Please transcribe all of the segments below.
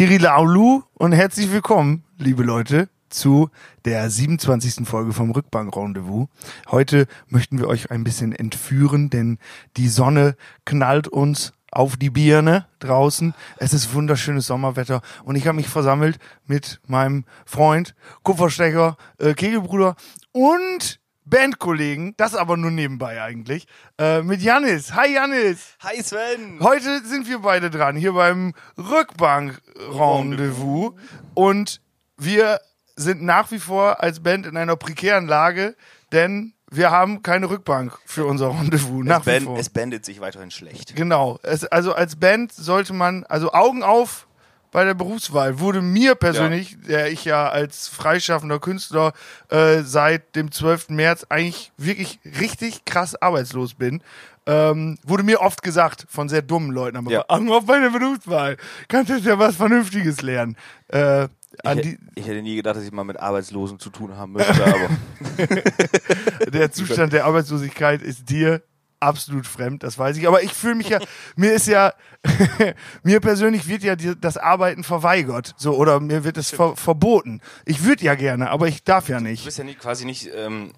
Thierry Laulu und herzlich willkommen, liebe Leute, zu der 27. Folge vom Rückbank-Rendezvous. Heute möchten wir euch ein bisschen entführen, denn die Sonne knallt uns auf die Birne draußen. Es ist wunderschönes Sommerwetter und ich habe mich versammelt mit meinem Freund, Kupferstecher, äh, Kegelbruder und Bandkollegen, das aber nur nebenbei eigentlich, äh, mit Janis. Hi Janis! Hi Sven! Heute sind wir beide dran, hier beim Rückbank-Rendezvous. Und wir sind nach wie vor als Band in einer prekären Lage, denn wir haben keine Rückbank für unser Rendezvous. Nach es, wie band, vor. es bandet sich weiterhin schlecht. Genau. Es, also als Band sollte man, also Augen auf bei der Berufswahl. Wurde mir persönlich, der ich ja als freischaffender Künstler äh, seit dem 12. März eigentlich wirklich richtig krass arbeitslos bin, ähm, wurde mir oft gesagt von sehr dummen Leuten, aber Ja. Auf bei der Berufswahl. Kannst du ja was Vernünftiges lernen. Äh, an Ich, ich hätte nie gedacht, dass ich mal mit Arbeitslosen zu tun haben möchte, aber der Zustand der Arbeitslosigkeit ist dir absolut fremd, das weiß ich. Aber ich fühle mich ja, mir ist ja, mir persönlich wird ja die, das Arbeiten verweigert, so oder mir wird es ver, verboten. Ich würde ja gerne, aber ich darf ja du nicht. bist ja nicht, quasi nicht. Ähm,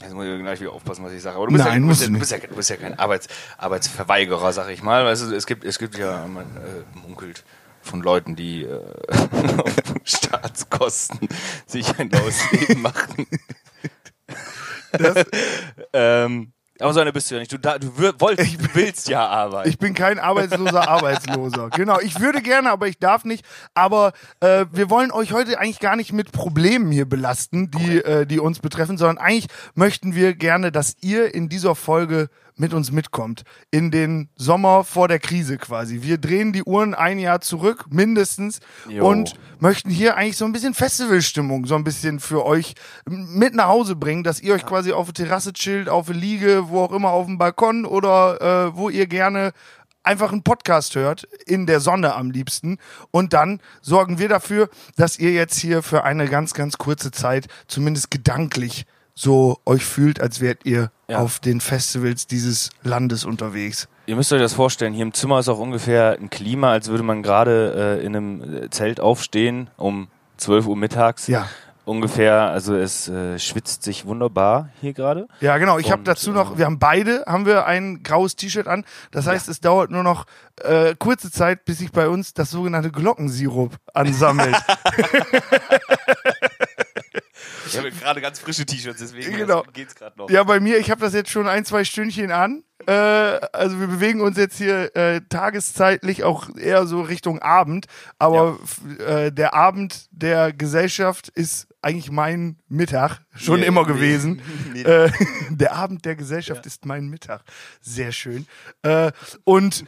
Jetzt muss ich gleich wieder aufpassen, was ich sage. Aber du bist, Nein, ja, du bist, ja, du du, bist ja, du bist ja kein Arbeits, Arbeitsverweigerer, sag ich mal. Weißt du, es gibt, es gibt ja, man äh, munkelt von Leuten, die äh, auf Staatskosten sich ein neues Leben machen. Das, ähm, aber so eine bist du ja nicht. Du, da, du, wir- wollt, du willst ja arbeiten. ich bin kein arbeitsloser Arbeitsloser. Genau, ich würde gerne, aber ich darf nicht. Aber äh, wir wollen euch heute eigentlich gar nicht mit Problemen hier belasten, die, äh, die uns betreffen, sondern eigentlich möchten wir gerne, dass ihr in dieser Folge mit uns mitkommt. In den Sommer vor der Krise quasi. Wir drehen die Uhren ein Jahr zurück, mindestens, Jo. und möchten hier eigentlich so ein bisschen Festivalstimmung, so ein bisschen für euch mit nach Hause bringen, dass ihr euch quasi auf der Terrasse chillt, auf der Liege, wo auch immer, auf dem Balkon oder äh, wo ihr gerne einfach einen Podcast hört, in der Sonne am liebsten. Und dann sorgen wir dafür, dass ihr jetzt hier für eine ganz, ganz kurze Zeit, zumindest gedanklich, so euch fühlt, als wärt ihr Ja. auf den Festivals dieses Landes unterwegs. Ihr müsst euch das vorstellen, hier im Zimmer ist auch ungefähr ein Klima, als würde man gerade äh, in einem äh, Zelt aufstehen um 12 Uhr mittags. Ja. Ungefähr, also es äh, schwitzt sich wunderbar hier gerade. Ja, genau. Ich habe dazu noch, äh, wir haben beide, haben wir ein graues T-Shirt an. Das heißt, es dauert nur noch äh, kurze Zeit, bis sich bei uns das sogenannte Glockensirup ansammelt. Ich habe gerade ganz frische T-Shirts, deswegen Genau. geht's gerade noch. ja, bei mir, ich habe das jetzt schon ein, zwei Stündchen an. Äh, also wir bewegen uns jetzt hier äh, tageszeitlich auch eher so Richtung Abend. Aber f- äh, der Abend der Gesellschaft ist eigentlich mein Mittag, schon Nee, immer nee, gewesen. nee. Äh, der Abend der Gesellschaft ist mein Mittag. Sehr schön. Äh, und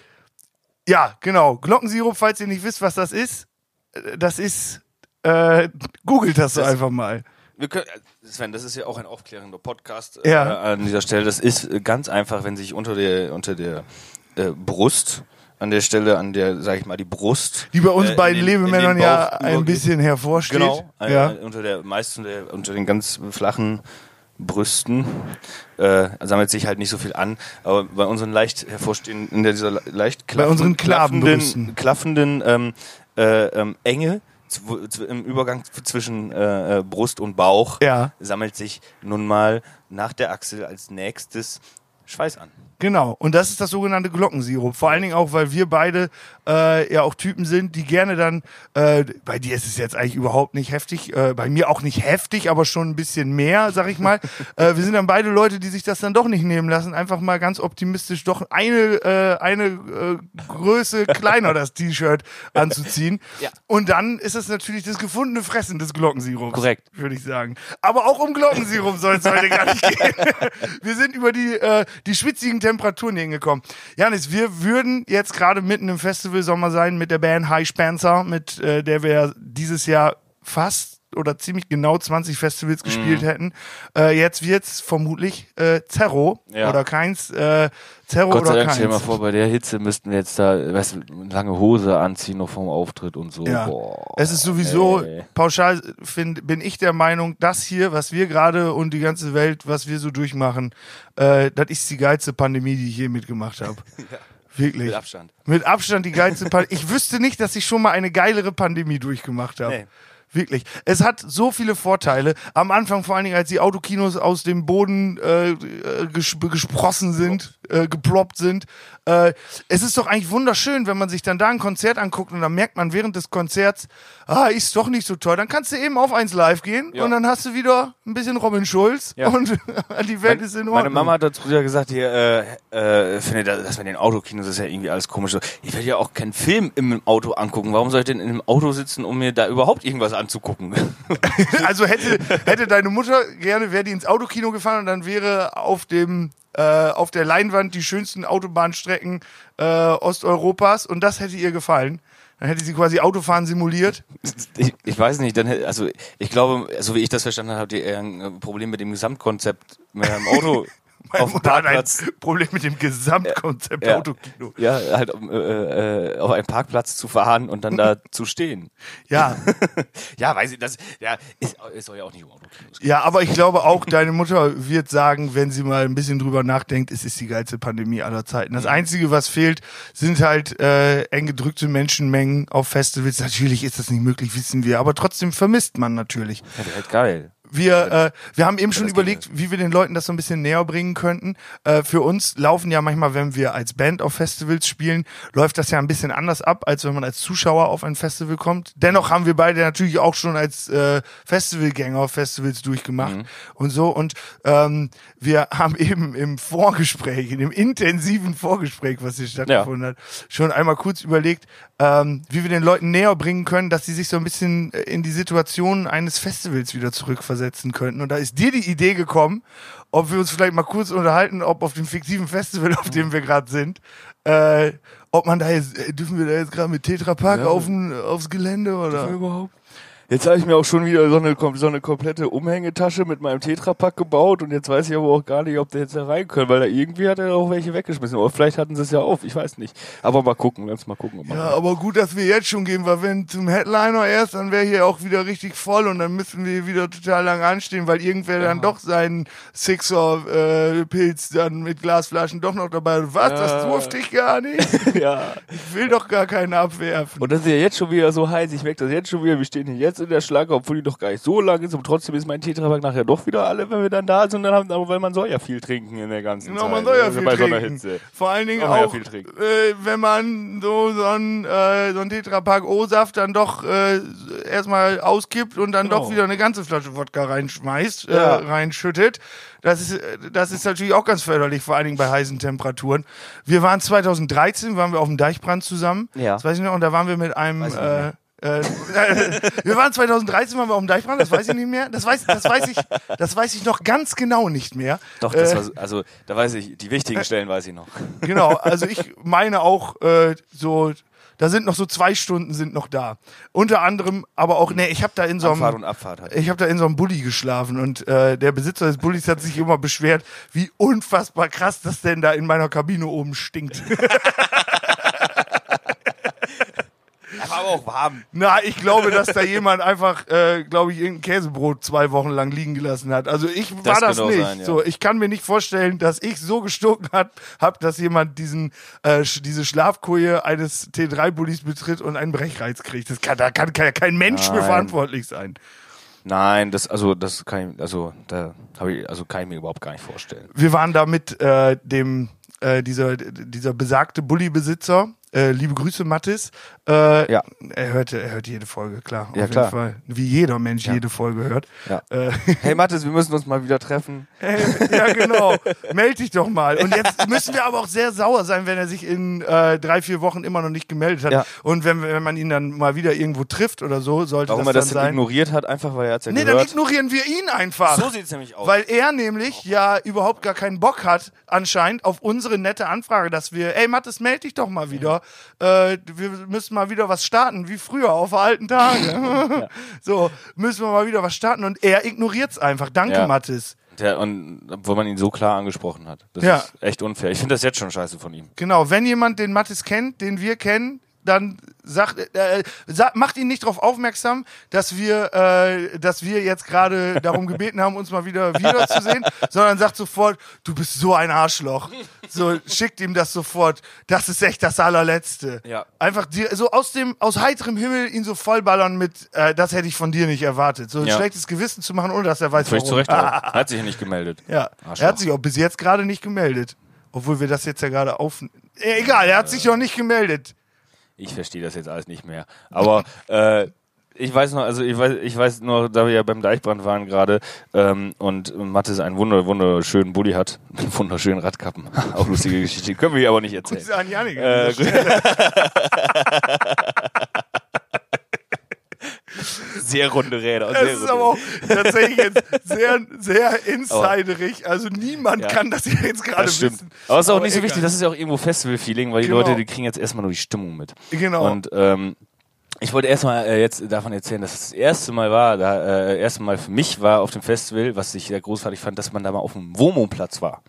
ja, genau. Glockensirup, falls ihr nicht wisst, was das ist, äh, das ist, äh, googelt das, Das- einfach mal. Wir können, äh, Sven, das ist ja auch ein aufklärender Podcast Ja. äh, an dieser Stelle. Das ist äh, ganz einfach, wenn sich unter der unter der äh, Brust an der Stelle, an der, sag ich mal, die Brust. Die bei uns äh, beiden den- Lebemännern ja ein bisschen hervorsteht. Genau, Ja. unter der meisten der, unter den ganz flachen Brüsten äh, sammelt sich halt nicht so viel an, aber bei unseren leicht hervorstehenden, in dieser le- leicht Bei unseren klaffenden, klaffenden ähm, äh, ähm, Enge im Übergang zwischen äh, äh, Brust und Bauch Ja. sammelt sich nun mal nach der Achsel als nächstes Schweiß an. Genau, und das ist das sogenannte Glockensirup. Vor allen Dingen auch, weil wir beide äh, ja auch Typen sind, die gerne dann, äh, bei dir ist es jetzt eigentlich überhaupt nicht heftig, äh, bei mir auch nicht heftig, aber schon ein bisschen mehr, sag ich mal. äh, wir sind dann beide Leute, die sich das dann doch nicht nehmen lassen, einfach mal ganz optimistisch doch eine, äh, eine äh, Größe kleiner das T-Shirt anzuziehen. Ja. Und dann ist es natürlich das gefundene Fressen des Glockensirups. Korrekt. Würde ich sagen. Aber auch um Glockensirup soll es heute gar nicht gehen. Wir sind über die, die schwitzigen Temperaturen hingekommen. Janis, wir würden jetzt gerade mitten im Festivalsommer sein mit der Band High Spencer, mit äh, der wir dieses Jahr fast oder ziemlich genau 20 Festivals Mhm. gespielt hätten. Äh, jetzt wird's vermutlich äh, Zerro Ja. oder keins. Äh, Zerro Gott sei oder Dank, stell dir mal keins. vor, bei der Hitze müssten wir jetzt da, weißt du, lange Hose anziehen noch vom Auftritt und so. Ja. Boah, Es ist sowieso, ey. pauschal find, bin ich der Meinung, das hier, was wir gerade und die ganze Welt, was wir so durchmachen, äh, das ist die geilste Pandemie, die ich je mitgemacht habe. Wirklich. Mit Abstand. Mit Abstand die geilste Pandemie. Ich wüsste nicht, dass ich schon mal eine geilere Pandemie durchgemacht habe. Nee. Wirklich. Es hat so viele Vorteile. Am Anfang vor allen Dingen, als die Autokinos aus dem Boden äh, äh, ges gesprossen sind, äh, geploppt sind. Äh, es ist doch eigentlich wunderschön, wenn man sich dann da ein Konzert anguckt und dann merkt man während des Konzerts, ah, ist doch nicht so toll. Dann kannst du eben auf eins live gehen Ja. und dann hast du wieder ein bisschen Robin Schulz Ja. und die Welt Mein- ist in Ordnung. Meine Mama hat dazu früher gesagt, hier, äh, äh, finde das, das mit den Autokinos ist ja irgendwie alles komisch. Ich werde ja auch keinen Film im Auto angucken. Warum soll ich denn in einem Auto sitzen, um mir da überhaupt irgendwas anzugucken? Also hätte, hätte deine Mutter gerne, wäre die ins Autokino gefahren und dann wäre auf dem äh, auf der Leinwand die schönsten Autobahnstrecken äh, Osteuropas und das hätte ihr gefallen. Dann hätte sie quasi Autofahren simuliert. ich, ich weiß nicht, dann, hätte- also ich glaube, so wie ich das verstanden habe, habt ihr eher ein äh, Problem mit dem Gesamtkonzept mit einem Auto auf dem hat ein Parkplatz. Problem mit dem Gesamtkonzept Ja. Autokino. Ja, halt um, äh, äh, auf einen Parkplatz zu fahren und dann da zu stehen. Ja, Ja, weiß ich, das ja, ist, es soll ja auch nicht um Autokinos gehen. ja, aber ich glaube auch, deine Mutter wird sagen, wenn sie mal ein bisschen drüber nachdenkt, es ist die geilste Pandemie aller Zeiten. Das Einzige, was fehlt, sind halt äh, eng gedrückte Menschenmengen auf Festivals. Natürlich ist das nicht möglich, wissen wir, aber trotzdem vermisst man natürlich. Ja, halt geil. Wir, äh, wir haben eben schon überlegt, wie wir den Leuten das so ein bisschen näher bringen könnten. Äh, für uns laufen ja manchmal, wenn wir als Band auf Festivals spielen, läuft das ja ein bisschen anders ab, als wenn man als Zuschauer auf ein Festival kommt. Dennoch haben wir beide natürlich auch schon als äh, Festivalgänger Festivals durchgemacht und so. Und ähm, wir haben eben im Vorgespräch, in dem intensiven Vorgespräch, was hier stattgefunden hat, schon einmal kurz überlegt, ähm, wie wir den Leuten näher bringen können, dass sie sich so ein bisschen äh, in die Situation eines Festivals wieder zurückversetzen könnten. Und da ist dir die Idee gekommen, ob wir uns vielleicht mal kurz unterhalten, ob auf dem fiktiven Festival, auf dem wir gerade sind, äh, ob man da jetzt, äh, dürfen wir da jetzt gerade mit Tetra Pak Ja. auf aufs Gelände oder? überhaupt? Jetzt habe ich mir auch schon wieder so eine, so eine komplette Umhängetasche mit meinem Tetrapack gebaut und jetzt weiß ich aber auch gar nicht, ob der jetzt da rein können, weil da irgendwie hat er auch welche weggeschmissen. Oder vielleicht hatten sie es ja auf, ich weiß nicht. Aber mal gucken, lass mal gucken. Ja, aber gut, dass wir jetzt schon gehen, weil wenn zum Headliner erst, dann wäre hier auch wieder richtig voll und dann müssen wir wieder total lang anstehen, weil irgendwer dann doch seinen Sixer-Pilz dann mit Glasflaschen doch noch dabei hat. Was, das Ja. durfte ich gar nicht. ja. Ich will doch gar keinen abwerfen. Und das ist ja jetzt schon wieder so heiß, ich merke das jetzt schon wieder, wir stehen hier jetzt in der Schlange, obwohl die doch gar nicht so lang ist, und trotzdem ist mein Tetrapack nachher doch wieder alle, wenn wir dann da sind, dann haben, aber weil man soll ja viel trinken in der ganzen Genau, Zeit. man soll ja also viel bei so einer trinken. Hitze. Vor allen Dingen ja auch, trinken. äh, wenn man so, so ein, äh, so ein Tetrapack O-Saft dann doch äh, erstmal auskippt und dann Genau. doch wieder eine ganze Flasche Wodka reinschmeißt, Ja. äh, reinschüttet. Das ist, äh, das ist natürlich auch ganz förderlich, vor allen Dingen bei heißen Temperaturen. Wir waren 2013, waren wir auf dem Deichbrand zusammen. Ja. Das weiß ich noch. Und da waren wir mit einem, äh. Äh, wir waren 2013 waren wir auf dem Deichbrand, das weiß ich nicht mehr. Das weiß, das weiß ich, das weiß ich noch ganz genau nicht mehr. Doch, das Äh, war, also, da weiß ich, die wichtigen Stellen weiß ich noch. Genau, also ich meine auch äh, so, da sind noch so zwei Stunden sind noch da. Unter anderem, aber auch, nee, ich habe da in so einem, und Abfahrt halt. ich habe da in so einem Bulli geschlafen und äh, der Besitzer des Bullis hat sich immer beschwert, wie unfassbar krass das denn da in meiner Kabine oben stinkt. War aber auch warm. Na, ich glaube, dass da jemand einfach, äh, glaube ich, irgendein Käsebrot zwei Wochen lang liegen gelassen hat. Also ich war Das das, kann auch nicht. sein, ja. So, ich kann mir nicht vorstellen, dass ich so gestunken hat, hab, dass jemand diesen äh, diese Schlafkoje eines T3-Bullis betritt und einen Brechreiz kriegt. Das kann, da kann, kann ja kein Mensch für Nein. verantwortlich sein. Nein, das, also, das kann ich, also, da habe ich, also kann ich mir überhaupt gar nicht vorstellen. Wir waren da mit äh, dem äh, dieser dieser besagte Bulli-Besitzer. Äh, liebe Grüße, Mattis. Äh, Ja. Er hört, er hört jede Folge, klar. Ja, auf klar. jeden Fall. Wie jeder Mensch jede Folge hört. Ja. Äh, Hey Mathis, wir müssen uns mal wieder treffen. ja, genau. Meld dich doch mal. Und jetzt müssen wir aber auch sehr sauer sein, wenn er sich in äh, drei, vier Wochen immer noch nicht gemeldet hat. Ja. Und wenn, wenn man ihn dann mal wieder irgendwo trifft oder so, sollte Warum das er dann das denn sein. ignoriert hat, einfach weil er hat's ja Nee, dann gehört. ignorieren wir ihn einfach. So sieht's nämlich aus. Weil er nämlich ja überhaupt gar keinen Bock hat, anscheinend, auf unsere nette Anfrage, dass wir, ey Mathis, meld dich doch mal wieder. Äh, wir müssen mal wieder was starten, wie früher, auf alten Tage. So, müssen wir mal wieder was starten. Und er ignoriert's einfach. Danke, Ja. Mathis. Der, und wo man ihn so klar angesprochen hat. Das Ja. ist echt unfair. Ich finde das jetzt schon scheiße von ihm. Genau, wenn jemand den Mathis kennt, den wir kennen, dann sagt, äh, sagt, macht ihn nicht darauf aufmerksam, dass wir, äh, dass wir jetzt gerade darum gebeten haben, uns mal wieder wiederzusehen, sondern sagt sofort, du bist so ein Arschloch. So schickt ihm das sofort. Das ist echt das allerletzte. Ja. Einfach dir, so aus dem, aus heiterem Himmel ihn so vollballern mit, äh, das hätte ich von dir nicht erwartet. So ein Ja. schlechtes Gewissen zu machen, ohne dass er weiß, Völlig warum. zu Recht. Er hat sich ja nicht gemeldet. Ja, Arschloch. er hat sich auch bis jetzt gerade nicht gemeldet. Obwohl wir das jetzt ja gerade auf. Äh, egal, er hat sich noch nicht gemeldet. Ich verstehe das jetzt alles nicht mehr. Aber äh, ich weiß noch, also ich weiß, ich weiß noch, da wir ja beim Deichbrand waren gerade ähm, und Mathis einen wunder, wunderschönen Bulli hat, mit wunderschönen Radkappen. Auch lustige Geschichte. Können wir hier aber nicht erzählen. Grüße an Janik. Äh. sehr runde Räder. das ist aber auch tatsächlich jetzt sehr, sehr insiderig. Also niemand Ja. kann das jetzt gerade wissen. Aber es ist auch Aber nicht so egal. wichtig, das ist ja auch irgendwo Festival-Feeling, weil die Genau. Leute, die kriegen jetzt erstmal nur die Stimmung mit. Genau. Und ähm, ich wollte erstmal äh, jetzt davon erzählen, dass es das erste Mal war, da äh, erste Mal für mich war auf dem Festival, was ich sehr großartig fand, dass man da mal auf dem Womo-Platz war.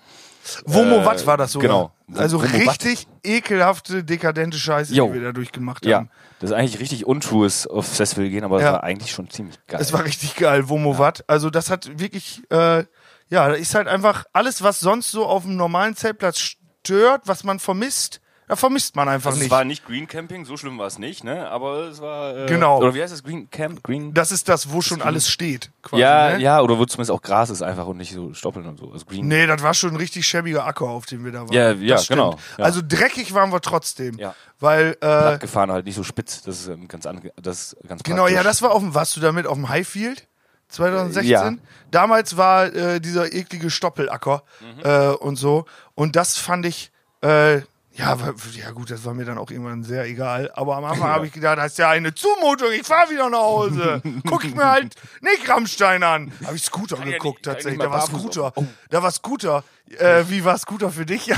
Womo äh, Watt war das so. genau. Also Womo Watt. richtig ekelhafte, dekadente Scheiße, Jo. die wir da durchgemacht Ja, haben. das ist eigentlich richtig untrues aufs Festival gehen, aber es Ja. war eigentlich schon ziemlich geil. Es war richtig geil, Womo Watt. Also das hat wirklich, äh, ja, da ist halt einfach alles, was sonst so auf dem normalen Zeltplatz stört, was man vermisst, da vermisst man einfach also nicht. es war nicht Green Camping, so schlimm war es nicht, ne? Aber es war äh, Genau. Oder wie heißt das Green Camp? Green Das ist das, wo schon alles steht. Quasi, Ja, ne? ja, oder wo zumindest auch Gras ist einfach und nicht so stoppeln und so. Also Green. Nee, das war schon ein richtig schäbiger Acker, auf dem wir da waren. Ja, ja, Das genau, ja. Also dreckig waren wir trotzdem. Ja. Weil, äh, Platt gefahren halt nicht so spitz. Das ist ähm, ganz ange das ist ganz genau, ja, das war auf dem, warst du damit auf dem Highfield? 2016? Ja. Damals war äh, dieser eklige Stoppelacker Mhm. äh, und so. Und das fand ich, äh, ja, ja gut, das war mir dann auch irgendwann sehr egal. Aber am Anfang habe ich gedacht, das ist ja eine Zumutung, ich fahre wieder nach Hause. Guck ich mir halt nicht Rammstein an. Habe ich Scooter ja geguckt nicht- kann ja tatsächlich. nicht Da mal war Scooter. Oh. Da war Scooter. Äh, wie war Scooter für dich?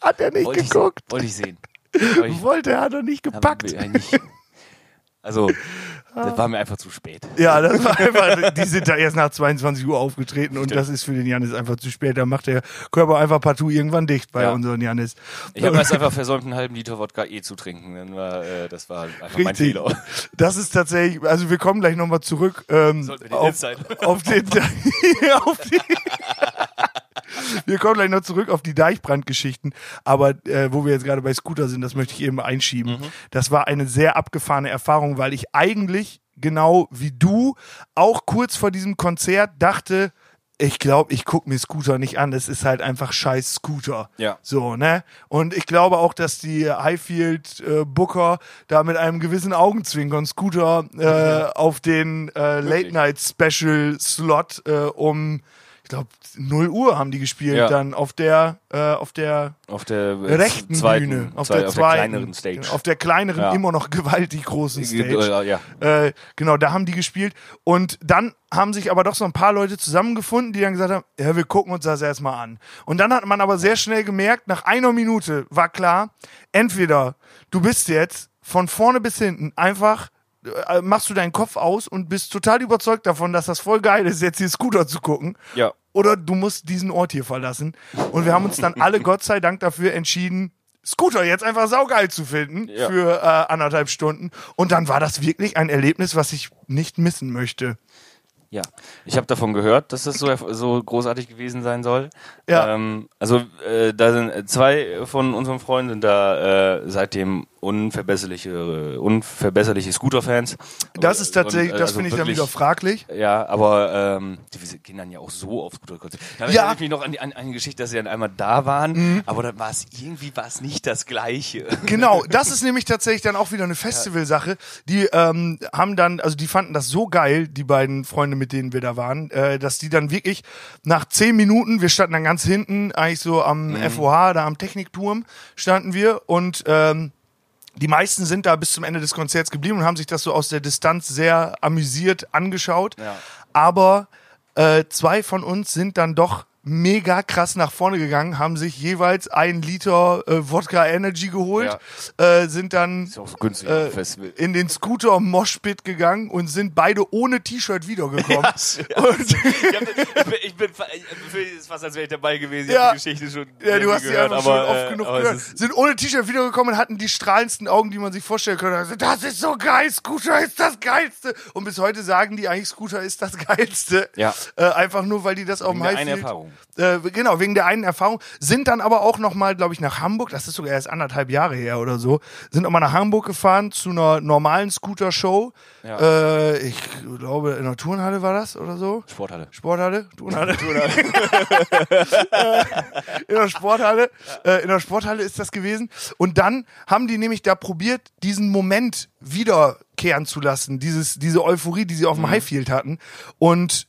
Hat er nicht Wollte geguckt. Wollte ich sehen. Wollte er, hat er nicht gepackt. Also, das war mir einfach zu spät. Ja, das war einfach, die sind da erst nach 22 Uhr aufgetreten und das ist für den Janis einfach zu spät. Da macht der Körper einfach partout irgendwann dicht bei Ja. unseren Janis. Ich habe erst einfach versäumt, einen halben Liter Wodka eh zu trinken. Dann war, äh, das war einfach mein Richtig. Fehler. Das ist tatsächlich, also wir kommen gleich nochmal zurück ähm, auf, auf den, auf die, wir kommen gleich noch zurück auf die Deichbrandgeschichten, aber äh, wo wir jetzt gerade bei Scooter sind, das möchte ich eben einschieben. Das war eine sehr abgefahrene Erfahrung, weil ich eigentlich genau wie du auch kurz vor diesem Konzert dachte, ich glaube, ich gucke mir Scooter nicht an. Es ist halt einfach scheiß Scooter. Ja. So, ne? Und ich glaube auch, dass die Highfield äh, Booker da mit einem gewissen Augenzwinkern Scooter äh, auf den äh, Late Night Special Slot äh, um, ich glaube, 0 Uhr haben die gespielt, Ja. dann auf der, äh, auf der Auf der äh, rechten zweiten, Bühne, auf zwei- der auf zweiten, der kleineren Stage. auf der kleineren, Ja. immer noch gewaltig großen Stage. Äh, ja. Äh, genau, da haben die gespielt. Und dann haben sich aber doch so ein paar Leute zusammengefunden, die dann gesagt haben, ja, wir gucken uns das erstmal an. Und dann hat man aber sehr schnell gemerkt, nach einer Minute war klar, entweder du bist jetzt von vorne bis hinten einfach machst du deinen Kopf aus und bist total überzeugt davon, dass das voll geil ist, jetzt hier Scooter zu gucken. Ja. Oder du musst diesen Ort hier verlassen. Und wir haben uns dann alle Gott sei Dank dafür entschieden, Scooter jetzt einfach saugeil zu finden Ja. für äh, anderthalb Stunden. Und dann war das wirklich ein Erlebnis, was ich nicht missen möchte. Ja, ich habe davon gehört, dass das so, so großartig gewesen sein soll. Ja. Ähm, also äh, da sind äh, zwei von unseren Freunden sind da äh, seitdem unverbesserliche, unverbesserliche Scooter-Fans. Das ist tatsächlich, Und, äh, das also finde ich dann wieder fraglich. Ja, aber ähm, die gehen dann ja auch so auf Scooterkonzerte. Da Ja. erinnere ich mich noch an die an, die Geschichte, dass sie dann einmal da waren, Mhm. aber dann war es irgendwie war es nicht das Gleiche. Genau, das ist nämlich tatsächlich dann auch wieder eine Festivalsache. Die ähm, haben dann, also die fanden das so geil, die beiden Freunde, mit denen wir da waren, äh, dass die dann wirklich nach zehn Minuten, wir standen dann ganz hinten, eigentlich so am FOH, da am Technikturm standen wir und ähm, die meisten sind da bis zum Ende des Konzerts geblieben und haben sich das so aus der Distanz sehr amüsiert angeschaut. Ja. Aber äh, zwei von uns sind dann doch mega krass nach vorne gegangen, haben sich jeweils ein Liter äh, Wodka Energy geholt, äh, sind dann ja so günstig äh, in den Scooter Moshpit gegangen und sind beide ohne T-Shirt wiedergekommen. Ja, und, ich, hab, ich bin, ich bin ich es fast, als wäre ich dabei gewesen. Ich Ja. die Geschichte schon ja, du hast gehört, einfach aber, schon oft äh, genug gehört. Sind ohne T-Shirt wiedergekommen und hatten die strahlendsten Augen, die man sich vorstellen könnte. Also, das ist so geil, Scooter ist das Geilste. Und bis heute sagen die eigentlich, Scooter ist das Geilste. Ja. Äh, einfach nur, weil die das auf dem einen Highfield... Erfahrung. Äh, genau, wegen der einen Erfahrung. Sind dann aber auch nochmal, glaube ich, nach Hamburg, das ist sogar erst anderthalb Jahre her oder so, sind auch mal nach Hamburg gefahren zu einer normalen Scooter-Show. Ja. Äh, ich glaube, in der Turnhalle war das oder so. Sporthalle. Sporthalle? Turnhalle? Äh, in der Sporthalle. Äh, in der Sporthalle ist das gewesen. Und dann haben die nämlich da probiert, diesen Moment wiederkehren zu lassen. Dieses, diese Euphorie, die sie auf dem Highfield hatten. Und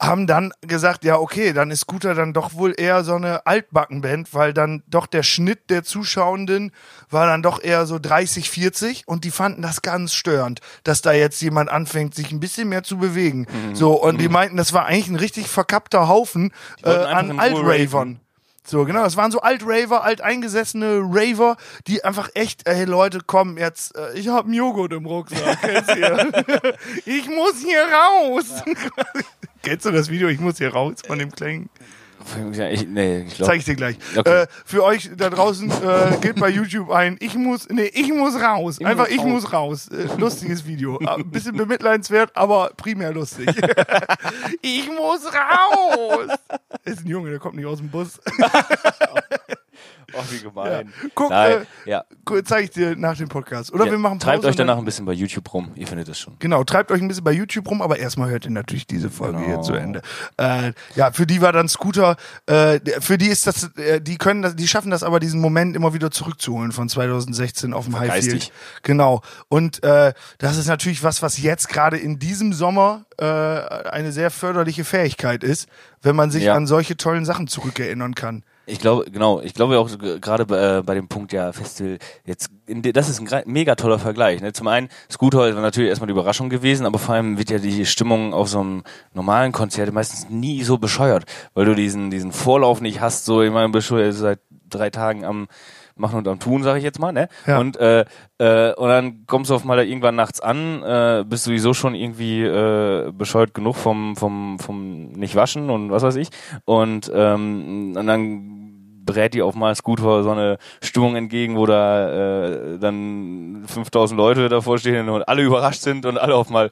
haben dann gesagt, ja, okay, dann ist Scooter dann doch wohl eher so eine Altbackenband, weil dann doch der Schnitt der Zuschauenden war dann doch eher so 30, 40 und die fanden das ganz störend, dass da jetzt jemand anfängt, sich ein bisschen mehr zu bewegen. So, und die meinten, das war eigentlich ein richtig verkappter Haufen äh, an Alt-Ravern. So, genau, das waren so Alt-Raver, alteingesessene Raver, die einfach echt, ey Leute, komm, jetzt, äh, ich hab einen Joghurt im Rucksack, kennst du ja. Ich muss hier raus. Kennst du das Video, ich muss hier raus von dem? Ja, ich, nee, ich glaube. Zeig ich dir gleich. Okay. Äh, für euch da draußen, äh, geht bei YouTube ein, ich muss, nee, ich muss raus. Einfach, muss ich raus. muss raus. Äh, lustiges Video. Äh, Ein bisschen bemitleidenswert, aber primär lustig. ich muss raus. Ist ein Junge, der kommt nicht aus dem Bus. Oh, wie gemein. Guck, Nein, äh, ja. Cool, zeig ich dir nach dem Podcast. Oder ja. wir machen Pause. Treibt euch danach ein bisschen bei YouTube rum. Ihr findet das schon. Genau, treibt euch ein bisschen bei YouTube rum, aber erstmal hört ihr natürlich diese Folge Genau. hier zu Ende. Äh, ja, für die war dann Scooter, äh, für die ist das, äh, die können das, die schaffen das aber, diesen Moment immer wieder zurückzuholen von 2016 auf dem Highfield. Genau. Und äh, das ist natürlich was, was jetzt gerade in diesem Sommer äh, eine sehr förderliche Fähigkeit ist, wenn man sich Ja. an solche tollen Sachen zurückerinnern kann. Ich glaube, genau, ich glaube auch gerade bei, äh, bei dem Punkt ja Festival, jetzt, in das ist ein mega toller Vergleich. Ne? Zum einen, Scooter war natürlich erstmal die Überraschung gewesen, aber vor allem wird ja die Stimmung auf so einem normalen Konzert meistens nie so bescheuert, weil du diesen, diesen Vorlauf nicht hast, so ich meine, bist du jetzt seit drei Tagen am Machen und am Tun, sage ich jetzt mal, ne? Ja. Und, äh, äh, und dann kommst du auf mal da irgendwann nachts an, äh, bist sowieso schon irgendwie äh, bescheuert genug vom, vom, vom nicht waschen und was weiß ich. Und, ähm, und dann brät dir auf mal Scooter so eine Stimmung entgegen, wo da äh, dann 5000 Leute davor stehen und alle überrascht sind und alle auf mal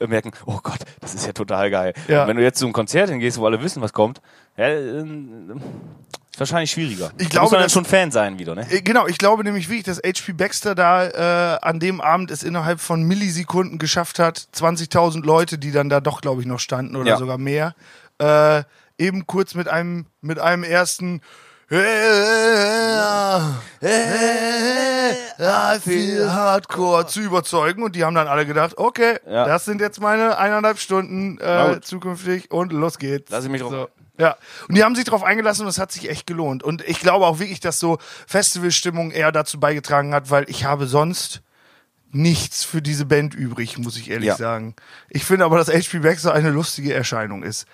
äh, merken, oh Gott, das ist ja total geil. Ja. Und wenn du jetzt zu einem Konzert hingehst, wo alle wissen, was kommt, ja, äh, ist wahrscheinlich schwieriger. Ich Da glaube, muss man dann schon Fan sein wieder, ne? Äh, Genau, ich glaube nämlich wirklich, dass HP Baxter da äh, an dem Abend es innerhalb von Millisekunden geschafft hat, 20.000 Leute, die dann da doch, glaube ich, noch standen oder Ja. sogar mehr, äh, eben kurz mit einem, mit einem ersten I feel Hardcore zu überzeugen und die haben dann alle gedacht, okay, Ja. das sind jetzt meine eineinhalb Stunden äh, zukünftig und los geht's. Lass ich mich drauf so. Ja, und die haben sich darauf eingelassen und es hat sich echt gelohnt. Und ich glaube auch wirklich, dass so Festivalstimmung eher dazu beigetragen hat, weil ich habe sonst nichts für diese Band übrig, muss ich ehrlich Ja. sagen. Ich finde aber, dass HP Baxter eine lustige Erscheinung ist.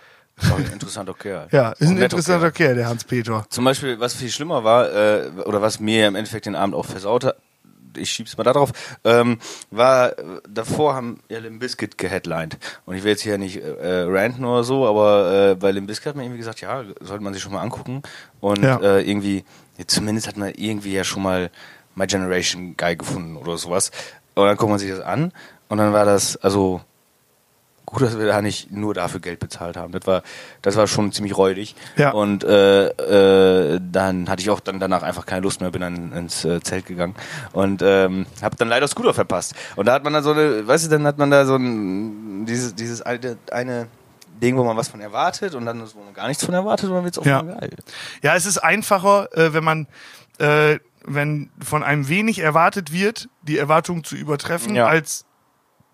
Oh, interessanter Kerl. Ja, ist ein netter interessanter Kerl. Kerl, der Hans-Peter. Zum Beispiel, was viel schlimmer war, äh, oder was mir im Endeffekt den Abend auch versaut hat, ich schieb's mal da drauf, ähm, war, äh, davor haben ja Limp Bizkit geheadlined. Und ich will jetzt hier nicht äh, ranten oder so, aber äh, bei Limp Bizkit hat man irgendwie gesagt, ja, sollte man sich schon mal angucken. Und Ja. äh, irgendwie, zumindest hat man irgendwie ja schon mal My Generation Guy gefunden oder sowas. Und dann guckt man sich das an und dann war das, also gut, dass wir da nicht nur dafür Geld bezahlt haben. Das war, das war schon ziemlich räudig. Ja. Und äh, äh, dann hatte ich auch dann danach einfach keine Lust mehr, bin dann ins äh, Zelt gegangen und ähm, habe dann leider Scooter verpasst. Und da hat man dann so eine, weißt du, dann hat man da so ein dieses dieses eine, eine Ding, wo man was von erwartet und dann wo man gar nichts von erwartet und dann wird's auch Ja. geil. Ja, es ist einfacher, äh, wenn man, äh, wenn von einem wenig erwartet wird, die Erwartungen zu übertreffen, Ja. als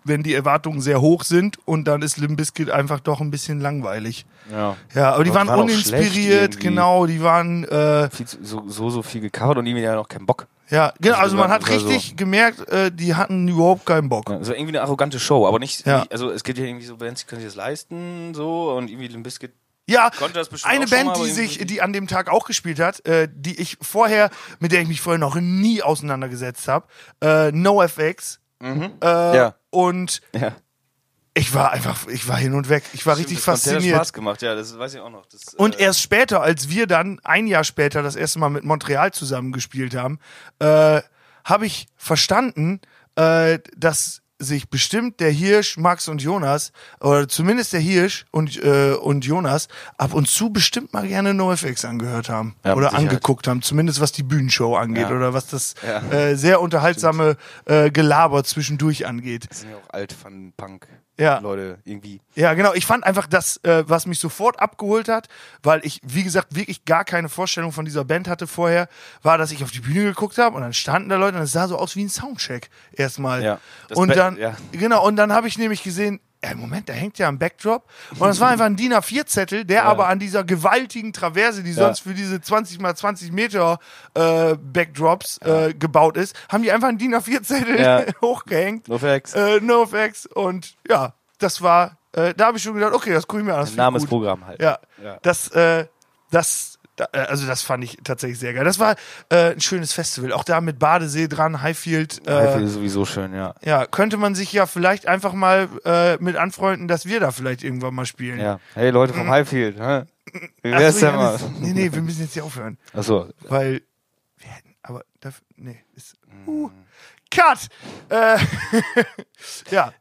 wenn die Erwartungen sehr hoch sind und dann ist Limp Bizkit einfach doch ein bisschen langweilig. Ja. Ja, aber die waren, waren uninspiriert, genau, die waren, äh, so, so so viel gecovert und irgendwie ja noch keinen Bock. ja, genau, Also man hat richtig gemerkt, äh, die hatten überhaupt keinen Bock. Ja, Also irgendwie eine arrogante Show, aber nicht, Ja. nicht also es gibt ja irgendwie so Bands, die können sich das leisten, so und irgendwie Limp Bizkit Ja, Konnte das bestimmt eine Band, mal, die sich, die an dem Tag auch gespielt hat, äh, die ich vorher, mit der ich mich vorher noch nie auseinandergesetzt habe, äh, NoFX. Äh, Ja. Und Ja. ich war einfach, ich war hin und weg. Ich war richtig Das Konzert hat fasziniert. Spaß gemacht, ja, das weiß ich auch noch. Das, Und äh, erst später, als wir dann ein Jahr später das erste Mal mit Montreal zusammen gespielt haben, äh, habe ich verstanden, äh, dass sich bestimmt der Hirsch, Max und Jonas, oder zumindest der Hirsch und, äh, und Jonas, ab und zu bestimmt mal gerne NoFX angehört haben. Ja, oder angeguckt haben, zumindest was die Bühnenshow angeht Ja. oder was das Ja. äh, sehr unterhaltsame äh, Gelaber zwischendurch angeht. Das sind ja auch alt von Punk. Ja. Leute, irgendwie. Ja, genau. Ich fand einfach das, äh, was mich sofort abgeholt hat, weil ich, wie gesagt, wirklich gar keine Vorstellung von dieser Band hatte vorher, war, dass ich auf die Bühne geguckt habe und dann standen da Leute und es sah so aus wie ein Soundcheck erstmal. Ja. Das Und Be- dann, ja. genau, und dann habe ich nämlich gesehen, ja, Moment, da hängt ja ein Backdrop. Und das war einfach ein DIN A4-Zettel, der aber an dieser gewaltigen Traverse, die Ja. sonst für diese 20 mal 20 Meter äh, Backdrops äh, gebaut ist, haben die einfach einen DIN A4-Zettel Ja. hochgehängt. No facts. Äh, no facts. Und ja, das war, äh, da habe ich schon gedacht, okay, das gucke ich mir an. Das ich gut. Namensprogramm halt. Ja, Ja. das, äh, das, da, äh, also das fand ich tatsächlich sehr geil. Das war äh, ein schönes Festival. Auch da mit Badesee dran, Highfield. Äh, Highfield ist sowieso schön, ja. ja, könnte man sich ja vielleicht einfach mal äh, mit anfreunden, dass wir da vielleicht irgendwann mal spielen. Ja. Hey Leute vom Highfield, hä? Wie Mhm. Ach wär's so, denn mal? Janis, nee, nee, wir müssen jetzt hier aufhören. Achso. Weil wir hätten, aber dafür, nee, ist, uh, Cut! Äh, ja.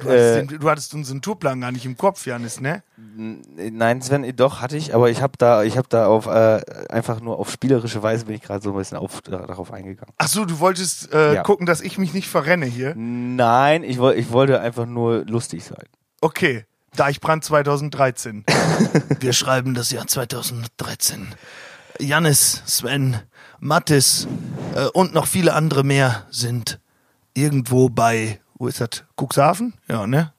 Du hattest, Äh, den, du hattest unseren Tourplan gar nicht im Kopf, Janis, ne? Nein, Sven, doch hatte ich, aber ich habe da, ich habe da auf äh, einfach nur auf spielerische Weise bin ich gerade so ein bisschen auf, da- darauf eingegangen. Ach so, du wolltest äh, Ja. gucken, dass ich mich nicht verrenne hier. Nein, ich, ich wollte einfach nur lustig sein. Okay, Deichbrand 2013. Wir schreiben das Jahr 2013. Jannis, Sven, Mattis äh, und noch viele andere mehr sind irgendwo bei, wo ist das? Cuxhaven? Ja, ne?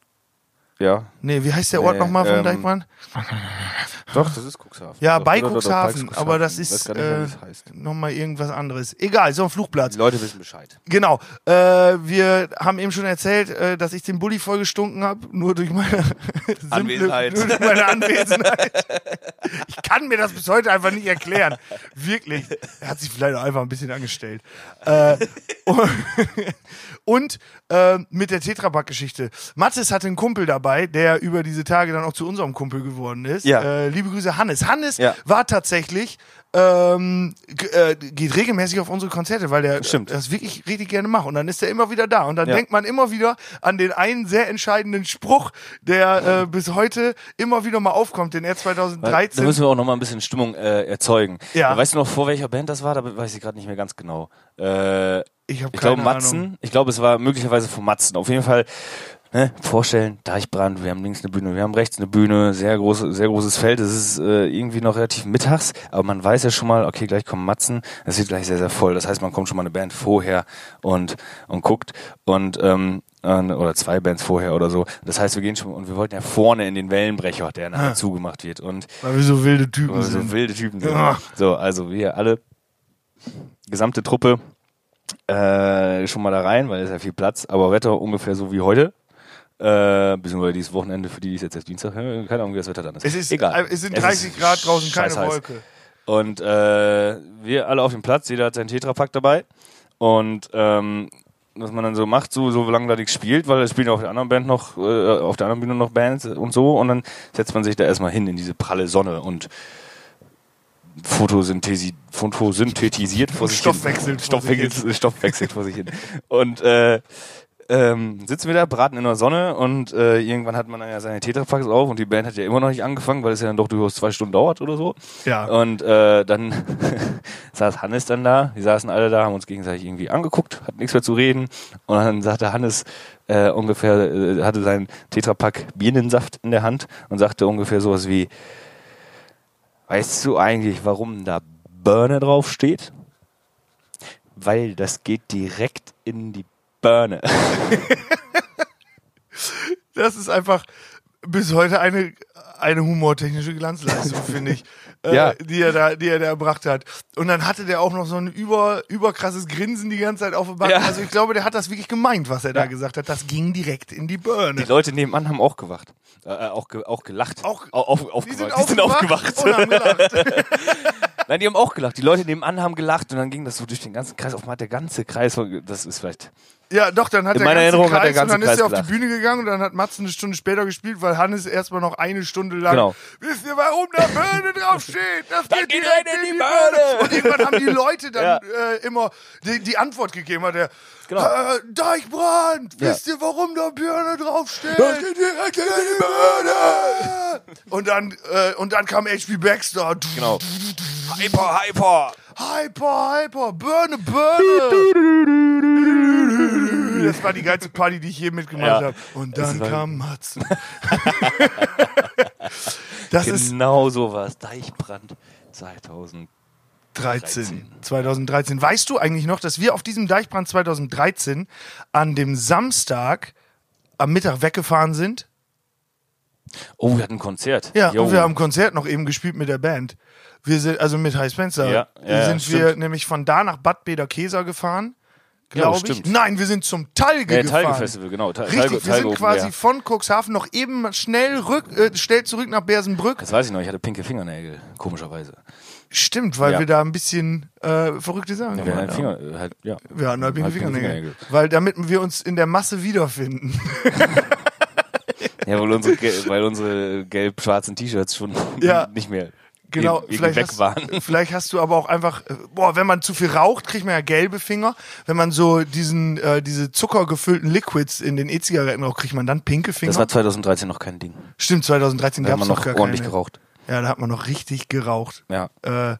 Ja. Nee, wie heißt der Ort Nee, nochmal von ähm, Deichbrand? Doch, das ist Cuxhaven. Ja, doch, bei doch, doch, doch, Cuxhaven, aber das ist äh, nochmal irgendwas anderes. Egal, so ein Flugplatz. Die Leute wissen Bescheid. Genau. Äh, wir haben eben schon erzählt, äh, dass ich den Bulli vollgestunken habe, nur durch meine simple- Anwesenheit. Nur durch meine Anwesenheit. ich kann mir das bis heute einfach nicht erklären. Wirklich. Er hat sich vielleicht auch einfach ein bisschen angestellt. Äh, und und äh, mit der Tetrapack-Geschichte. Mathis hatte einen Kumpel dabei, der über diese Tage dann auch zu unserem Kumpel geworden ist. Ja. Äh, liebe Grüße, Hannes. Hannes Ja. war tatsächlich ähm, äh, geht regelmäßig auf unsere Konzerte, weil der Stimmt. das wirklich richtig gerne macht. Und dann ist er immer wieder da. Und dann Ja. denkt man immer wieder an den einen sehr entscheidenden Spruch, der äh, bis heute immer wieder mal aufkommt, den er Da 2013. müssen wir auch noch mal ein bisschen Stimmung äh, erzeugen. Ja. Weißt du noch, vor welcher Band das war? Da weiß ich gerade nicht mehr ganz genau. Äh, ich ich glaube Matzen. Ahnung. Ich glaube, es war möglicherweise von Matzen. Auf jeden Fall ne, vorstellen, Deichbrand, wir haben links eine Bühne, wir haben rechts eine Bühne, sehr, große, sehr großes Feld. Es ist äh, irgendwie noch relativ mittags, aber man weiß ja schon mal, okay, gleich kommen Matzen. Es wird gleich sehr, sehr voll. Das heißt, man kommt schon mal eine Band vorher und, und guckt und ähm, oder zwei Bands vorher oder so. Das heißt, wir gehen schon und wir wollten ja vorne in den Wellenbrecher, der nachher Ah. zugemacht wird. Und Weil wir so wilde Typen weil wir sind. so wilde Typen sind. Ja. So, also wir alle, gesamte Truppe, äh, schon mal da rein, weil es ja viel Platz, aber Wetter ungefähr so wie heute. Äh, beziehungsweise dieses Wochenende, für die ist jetzt erst Dienstag, äh, keine Ahnung, wie das Wetter dann ist. es, ist, Egal. äh, es sind 30 ist Grad draußen, keine. Wolke. Und äh, wir alle auf dem Platz, jeder hat seinen Tetrapack dabei. Und ähm, was man dann so macht, so, so lange da nichts spielt, weil es spielen ja auf der anderen Band noch, äh, auf der anderen Bühne noch Bands und so, und dann setzt man sich da erstmal hin in diese pralle Sonne und Photosynthesi photosyntetisiert vor sich Stoffwechselt hin. vor sich Stoffwechselt, Stoffwechselt vor sich hin. Und äh, ähm, sitzen wir da, braten in der Sonne und äh, irgendwann hat man dann ja seine Tetrapacks auf und die Band hat ja immer noch nicht angefangen, weil es ja dann doch durchaus zwei Stunden dauert oder so. Ja. Und äh, dann saß Hannes dann da, die saßen alle da, haben uns gegenseitig irgendwie angeguckt, hatten nichts mehr zu reden. Und dann sagte Hannes äh, ungefähr, äh, hatte seinen Tetrapack Birnensaft in der Hand und sagte ungefähr sowas wie, weißt du eigentlich, warum da Birne drauf steht? Weil das geht direkt in die Birne. Das ist einfach bis heute eine, eine humortechnische Glanzleistung, finde ich, äh, Ja. die, er da, die er da erbracht hat. Und dann hatte der auch noch so ein über, überkrasses Grinsen die ganze Zeit auf dem Backen. Ja. Also ich glaube, der hat das wirklich gemeint, was er da Ja. gesagt hat. Das ging direkt in die Birne. Die Leute nebenan haben auch gewacht. Äh, äh, auch, ge auch gelacht. Auch- Au- auf, Die aufgewacht. sind, aufgewacht und haben. Nein, die haben auch gelacht. Die Leute nebenan haben gelacht und dann ging das so durch den ganzen Kreis. Auf einmal hat der ganze Kreis, das ist vielleicht. Ja, doch, dann hat In der meiner ganze Erinnerung Kreis hat der ganze und dann ist Kreis er auf die gelacht. Bühne gegangen und dann hat Mats eine Stunde später gespielt, weil Hannes erstmal noch eine Stunde lang. Genau. Wisst ihr, warum da Birne draufsteht? Das geht geht direkt in die. Birne. Und irgendwann haben die Leute dann Ja. äh, immer die, die Antwort gegeben. Hat der, Genau. äh, Deichbrand, Ja. wisst ihr, warum da Birne draufsteht? Das geht direkt in die Birne. Und dann, äh, und dann kam HP Baxter. Genau. Hyper, hyper. Hyper, hyper, Birne, Birne. Das war die geilste Party, die ich je mitgemacht Ja. habe. Und dann kam Mats. das ist Genau sowas. Deichbrand 2000. 13, 2013. Weißt du eigentlich noch, dass wir auf diesem Deichbrand 2013 an dem Samstag am Mittag weggefahren sind? Oh, wir hatten ein Konzert. Ja, Jo. und wir haben ein Konzert noch eben gespielt mit der Band. Wir sind, also mit High Spencer, Ja, ja, sind stimmt. wir nämlich von da nach Bad Bederkeser gefahren, Ja, glaube ich. stimmt. Nein, wir sind zum Talge Nee, gefahren. Talge Festival, genau. Ta- Richtig, Talge- wir sind quasi Air. von Cuxhaven noch eben schnell rück, äh, schnell zurück nach Bersenbrück. Das weiß ich noch, ich hatte pinke Fingernägel, komischerweise. Stimmt, weil Ja. wir da ein bisschen äh, verrückte Sachen Wir gemacht haben. Finger, äh, halt, ja. Wir hatten halt pinke Halt pinke Fingernägel. Fingernägel. Weil damit wir uns in der Masse wiederfinden. Ja, weil unsere, weil unsere gelb-schwarzen T-Shirts schon Ja. nicht mehr Genau, vielleicht weg hast, waren. vielleicht hast du aber auch einfach, äh, boah, wenn man zu viel raucht, kriegt man ja gelbe Finger. Wenn man so diesen, äh, diese zuckergefüllten Liquids in den E-Zigaretten raucht, kriegt man dann pinke Finger. Das war 2013 noch kein Ding. Stimmt, 2013 Da gab haben es noch noch gar ordentlich keine. geraucht. Ja, da hat man noch richtig geraucht. Ja. Äh,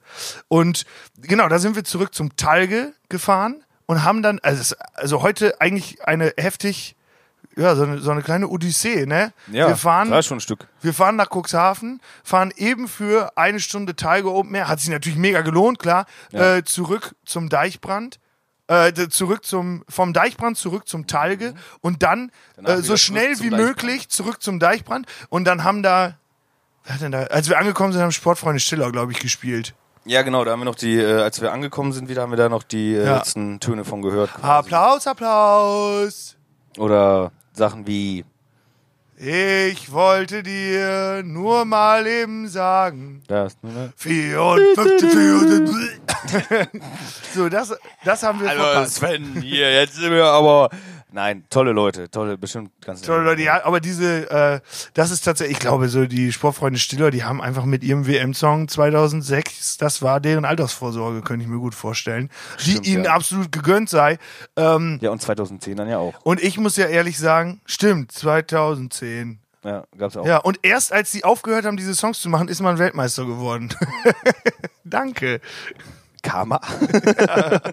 und genau, da sind wir zurück zum Talge gefahren und haben dann, also, also heute eigentlich eine heftig, ja, so eine, so eine kleine Odyssee, ne? Ja, wir fahren, war schon ein Stück. wir fahren nach Cuxhaven, fahren eben für eine Stunde Talge Open Air, hat sich natürlich mega gelohnt, klar, Ja. äh, zurück zum Deichbrand. Äh, zurück zum vom Deichbrand zurück zum Talge und dann äh, so schnell wie möglich zurück zum Deichbrand und dann haben da wer hat denn da als wir angekommen sind haben Sportfreunde Stiller glaube ich gespielt Ja, genau, da haben wir noch die, äh, als wir angekommen sind, wieder haben wir da noch die äh, Ja. letzten Töne von gehört. quasi. Applaus Applaus Oder Sachen wie, ich wollte dir nur mal eben sagen das, ne? 54 54 so das das haben wir Also verpasst Sven, hier, jetzt sind wir aber. Nein, tolle Leute, tolle, bestimmt ganz Tolle Leute, ja, aber diese, äh, das ist tatsächlich, ich glaube, so die Sportfreunde Stiller, die haben einfach mit ihrem WM-Song 2006, das war deren Altersvorsorge, könnte ich mir gut vorstellen, Stimmt, die ihnen ja. absolut gegönnt sei. Ähm, Ja, und 2010 dann ja auch. und ich muss ja ehrlich sagen, stimmt, 2010. Ja, gab's auch. Ja, und erst als sie aufgehört haben, diese Songs zu machen, ist man Weltmeister geworden. Danke. Karma.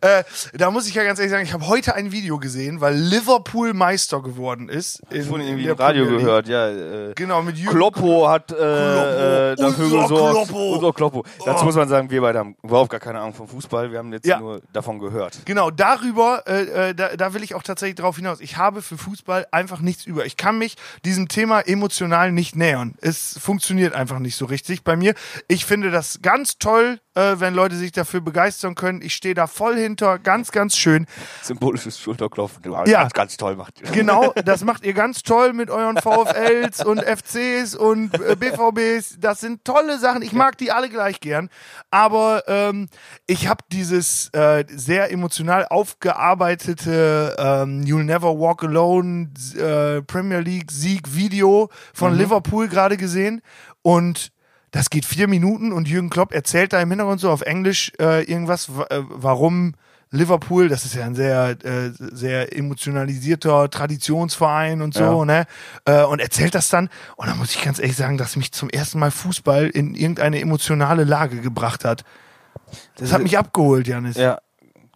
Äh, da muss ich ja ganz ehrlich sagen, ich habe heute ein Video gesehen, weil Liverpool Meister geworden ist. in- Von irgendwie im Radio League. gehört, ja. Äh, Genau, mit Jürgen Kloppo hat äh, äh, dafür Unser gesorgt. Kloppo. Unser Kloppo. Dazu Oh. muss man sagen, wir beide haben überhaupt gar keine Ahnung vom Fußball. Wir haben jetzt Ja. nur davon gehört. Genau, darüber, äh, äh, da, da will ich auch tatsächlich drauf hinaus. Ich habe für Fußball einfach nichts über. Ich kann mich diesem Thema emotional nicht nähern. Es funktioniert einfach nicht so richtig bei mir. Ich finde das ganz toll, äh, wenn Leute sich dafür begeistern können. Ich stehe da voll hinter, ganz, ganz schön. Symbolisches Schulterklopfen. Du, Ja. Ganz, ganz toll macht. ihr. Genau, das macht ihr ganz toll mit euren VfLs und FCs und äh, BVBs. Das sind tolle Sachen. Ich mag die alle gleich gern. Aber ähm, ich habe dieses äh, sehr emotional aufgearbeitete ähm, You'll Never Walk Alone äh, Premier League Sieg Video von Liverpool gerade gesehen und das geht vier Minuten und Jürgen Klopp erzählt da im Hintergrund so auf Englisch äh, irgendwas, wa- äh, warum Liverpool, das ist ja ein sehr, äh, sehr emotionalisierter Traditionsverein und so, Ja. ne? Äh, und erzählt das dann. Und da muss ich ganz ehrlich sagen, dass mich zum ersten Mal Fußball in irgendeine emotionale Lage gebracht hat. Das hat mich abgeholt, Janis. Ja,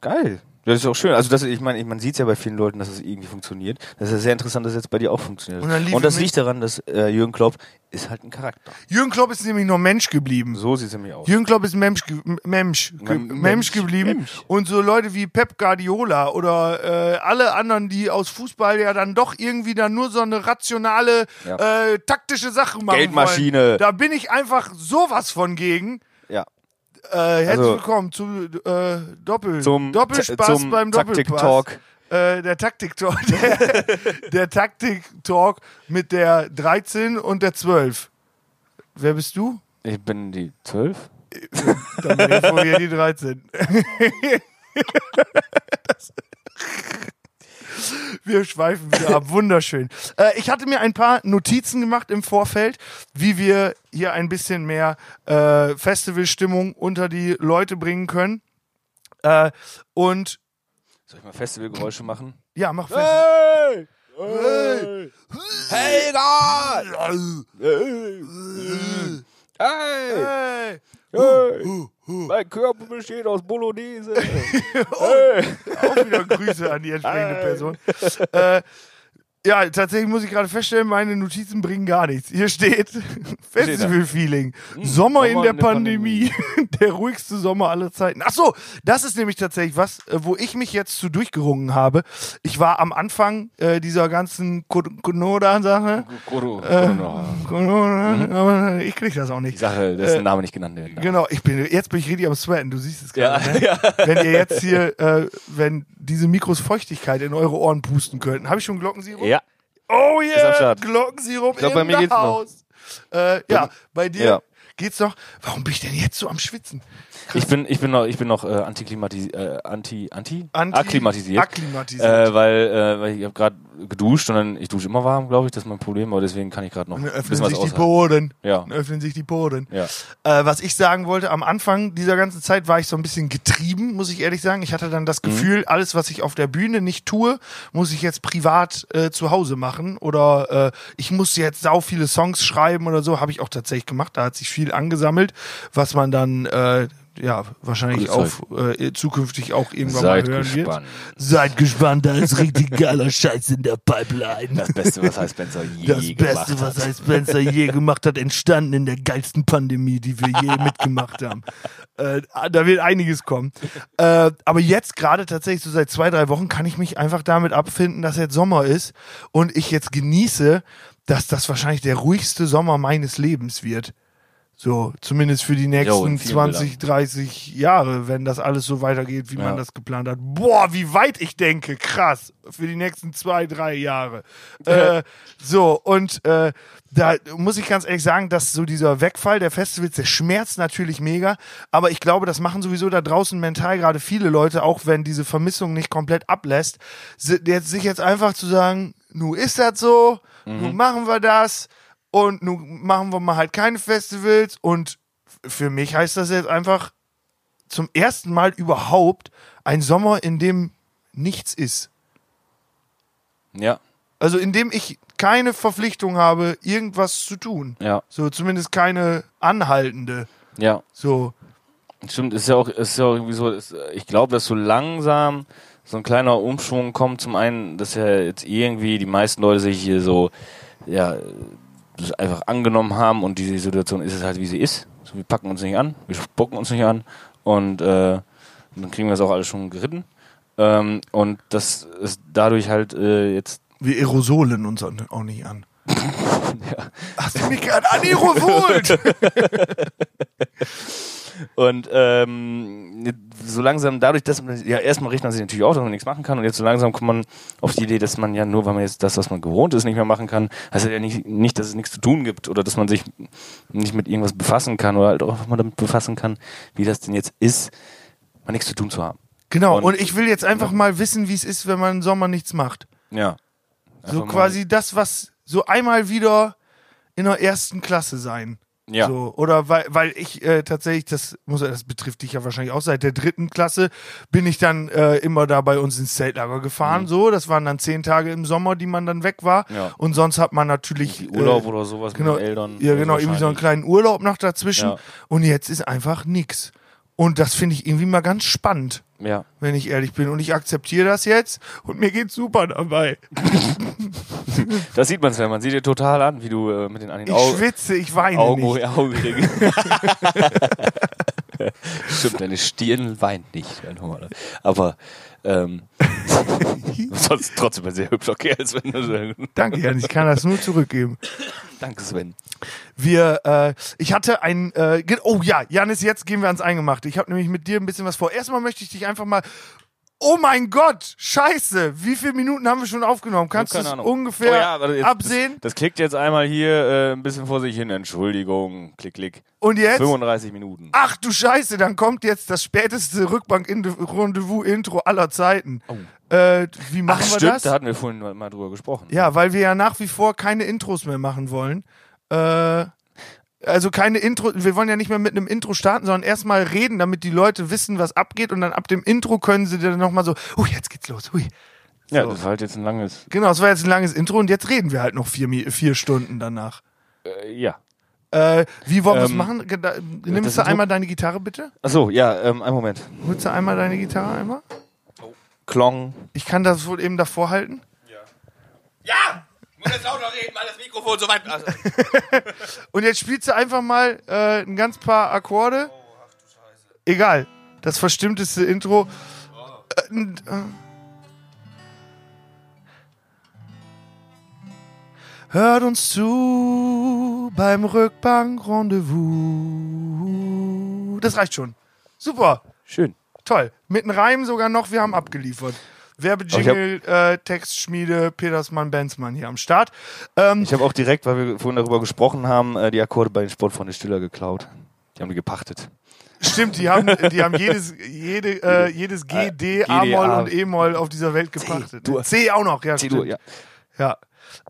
geil. Das ist auch schön. Also das, ich meine, man sieht es ja bei vielen Leuten, dass es irgendwie funktioniert. Das ist ja sehr interessant, dass es jetzt bei dir auch funktioniert. Und dann lief Und das liegt daran, dass äh, Jürgen Klopp ist halt ein Charakter. Jürgen Klopp ist nämlich nur Mensch geblieben. So sieht es nämlich aus. Jürgen Klopp ist Mensch, ge Mensch, ge Mensch, Mensch, geblieben. Mensch. Und so Leute wie Pep Guardiola oder äh, alle anderen, die aus Fußball ja dann doch irgendwie dann nur so eine rationale, Ja. äh, taktische Sache machen Geldmaschine. wollen. Da bin ich einfach sowas von gegen. Äh, herzlich Also- willkommen zu äh, Doppel Zum, Doppelspaß zum beim Doppelpass. Taktik-Talk. Äh, der Taktik-Talk. Der, der Taktik-Talk mit der 13 und der 12. Wer bist du? Ich bin die 12. Dann bin ich vorher die 13. Das- Wir schweifen wieder ab. Wunderschön. Äh, ich hatte mir ein paar Notizen gemacht im Vorfeld, wie wir hier ein bisschen mehr äh, Festivalstimmung unter die Leute bringen können. Äh, und Soll ich mal Festivalgeräusche machen? ja, mach Festival. Hey! Hey! Hey! Hey! Hey! Mein Körper besteht aus Bolognese. hey! Auch wieder Grüße an die entsprechende Person. Äh, ja, tatsächlich muss ich gerade feststellen, meine Notizen bringen gar nichts. Hier steht Festival-Feeling. Sommer, in der Pandemie. der ruhigste Sommer aller Zeiten. Ach so, das ist nämlich tatsächlich was, äh, wo ich mich jetzt zu durchgerungen habe. Ich war am Anfang äh, dieser ganzen Konoda-Sache. Corona, aber ich krieg das auch Die nicht. Sache, dass der Name nicht genannt darf. Genau, ich bin jetzt bin ich richtig am Sweaten. Du siehst es Ja, gerade. ne? ja. Wenn ihr jetzt hier, äh, wenn diese Mikros Feuchtigkeit in eure Ohren pusten könnten, habe ich schon Glockensirup? Ja. Oh yeah. Glockensirup Ich glaub, im bei mir geht's noch. Haus. Äh, ja, bei dir Ja. geht's noch. Warum bin ich denn jetzt so am Schwitzen? Ich bin, ich bin noch, ich bin noch äh, antiklimatis äh, anti, anti, Anti- akklimatisiert. akklimatisiert. Äh, weil, äh, weil ich habe gerade geduscht und dann, ich dusche immer warm, glaube ich, das ist mein Problem, aber deswegen kann ich gerade noch Dann öffnen sich die aushalten. Poren. Ja. Dann öffnen sich die Poren. Ja. Äh, was ich sagen wollte, am Anfang dieser ganzen Zeit war ich so ein bisschen getrieben, muss ich ehrlich sagen. Ich hatte dann das Mhm. Gefühl, alles, was ich auf der Bühne nicht tue, muss ich jetzt privat äh, zu Hause machen. Oder äh, ich muss jetzt sau viele Songs schreiben oder so. Habe ich auch tatsächlich gemacht. Da hat sich viel angesammelt, was man dann äh, ja wahrscheinlich auf äh, zukünftig auch irgendwann Seid mal hören wird. gespannt. Seid gespannt, da ist richtig geiler Scheiß in der Pipeline. Das Beste, was heißt Spencer je Das gemacht Beste, was hat. Ice Spencer je gemacht hat, entstanden in der geilsten Pandemie, die wir je mitgemacht haben. Äh, da wird einiges kommen. Äh, aber jetzt gerade tatsächlich so seit zwei, drei Wochen kann ich mich einfach damit abfinden, dass jetzt Sommer ist und ich jetzt genieße, dass das wahrscheinlich der ruhigste Sommer meines Lebens wird. So, zumindest für die nächsten vielen 20, 30 Jahre, wenn das alles so weitergeht, wie man Ja. das geplant hat. Boah, wie weit ich denke, krass. Für die nächsten zwei, drei Jahre. äh, so, und äh, da muss ich ganz ehrlich sagen, dass so dieser Wegfall der Festivals, der schmerzt natürlich mega, aber ich glaube, das machen sowieso da draußen mental gerade viele Leute, auch wenn diese Vermissung nicht komplett ablässt, jetzt, sich jetzt einfach zu sagen, nu ist das so, nu machen wir das und nun machen wir mal halt keine Festivals und für mich heißt das jetzt einfach zum ersten Mal überhaupt ein Sommer, in dem nichts ist. Ja, Also in dem ich keine Verpflichtung habe, irgendwas zu tun. ja, So zumindest keine anhaltende. ja. So. Stimmt, ist ja auch, ist ja auch irgendwie so, ist, ich glaube, dass so langsam so ein kleiner Umschwung kommt. Zum einen, dass ja jetzt irgendwie die meisten Leute sich hier so, ja, das einfach angenommen haben und diese Situation ist es halt, wie sie ist. So, wir packen uns nicht an, wir spucken uns nicht an und äh, dann kriegen wir das auch alles schon geritten. Ähm, und das ist dadurch halt äh, jetzt Wir aerosolen uns auch nicht an. Hast du mich gerade anerosolt? Und ähm, so langsam dadurch, dass man, ja, erstmal riecht man sich natürlich auch, dass man nichts machen kann und jetzt so langsam kommt man auf die Idee, dass man ja nur, weil man jetzt das, was man gewohnt ist, nicht mehr machen kann, heißt ja nicht, nicht, dass es nichts zu tun gibt oder dass man sich nicht mit irgendwas befassen kann oder halt auch mal damit befassen kann, wie das denn jetzt ist, mal nichts zu tun zu haben. genau, Und- und ich will jetzt einfach mal wissen, wie es ist, wenn man im Sommer nichts macht. Ja. So Einfach quasi das, was so einmal wieder in der ersten Klasse sein. Ja. So, oder weil, weil ich äh, tatsächlich, das muss das betrifft dich ja wahrscheinlich auch, seit der dritten Klasse bin ich dann äh, immer da bei uns ins Zeltlager gefahren. So, das waren dann zehn Tage im Sommer, die man dann weg war. Mhm. Ja. Und sonst hat man natürlich Die Urlaub äh, oder sowas genau, mit den Eltern. Ja, genau, irgendwie so einen kleinen Urlaub noch dazwischen. Ja. Und jetzt ist einfach nix. Und das finde ich irgendwie mal ganz spannend. Ja. wenn ich ehrlich bin. Und ich akzeptiere das jetzt und mir geht's super dabei. Das sieht man, Sven. Man sieht dir total an, wie du äh, mit den, an den Ich Augen, schwitze, ich weine Augen, nicht. Augenringen. Stimmt, deine Stirn weint nicht. Aber ähm, sonst trotzdem ein sehr hübscher Kerl, Sven. Danke, Jan, ich kann das nur zurückgeben. Danke, Sven. Wir, äh, ich hatte ein, äh, oh ja, Janis, jetzt gehen wir ans Eingemachte. Ich habe nämlich mit dir ein bisschen was vor. Erstmal möchte ich dich einfach mal, oh mein Gott, scheiße, wie viele Minuten haben wir schon aufgenommen? Kannst du es Ahnung. ungefähr Oh ja, jetzt- absehen? Das, das klickt jetzt einmal hier äh, ein bisschen vor sich hin. Entschuldigung. Klick, klick. Und jetzt? 35 Minuten. Ach du Scheiße, dann kommt jetzt das späteste Rückbank-Rendezvous-Intro aller Zeiten. Äh, wie machen Ach, wir stimmt, das? da hatten wir vorhin mal- drüber gesprochen. Ja, weil wir ja nach wie vor keine Intros mehr machen wollen. Äh, also keine Intro, wir wollen ja nicht mehr mit einem Intro starten, sondern erstmal reden, damit die Leute wissen, was abgeht und dann ab dem Intro können sie dann nochmal so, hui, jetzt geht's los, hui. Ja, So. das ist halt jetzt ein langes. Genau, es war jetzt ein langes Intro und jetzt reden wir halt noch vier, vier Stunden danach. Äh, ja. Äh, wie wollen wir es Ähm, machen? Nimmst du einmal deine Gitarre bitte? Achso, ja, ähm, einen Moment. Holst du einmal deine Gitarre einmal? Klong. Ich kann das wohl eben davor halten. Ja! Ich muss jetzt lauter reden, weil das Mikrofon so weit. Also, Und jetzt spielst du einfach mal äh, ein ganz paar Akkorde. Egal. Das verstimmteste Intro. Äh, n- äh. Hört uns zu beim Rückbank-Rendezvous. Das reicht schon. Super. Schön. Toll. Mit einem Reim sogar noch. Wir haben abgeliefert. Werbejingle, äh, Textschmiede, Petersmann, Benzmann hier am Start. Ähm, Ich habe auch direkt, weil wir vorhin darüber gesprochen haben, äh, die Akkorde bei den Sportfreunde Stiller geklaut. Die haben die gepachtet. Stimmt, die haben, die haben jedes, jede, äh, jedes G, D, G, D, A-Moll und E-Moll auf dieser Welt gepachtet. Dur. C auch noch, ja. C-Dur, stimmt. ja. Ja.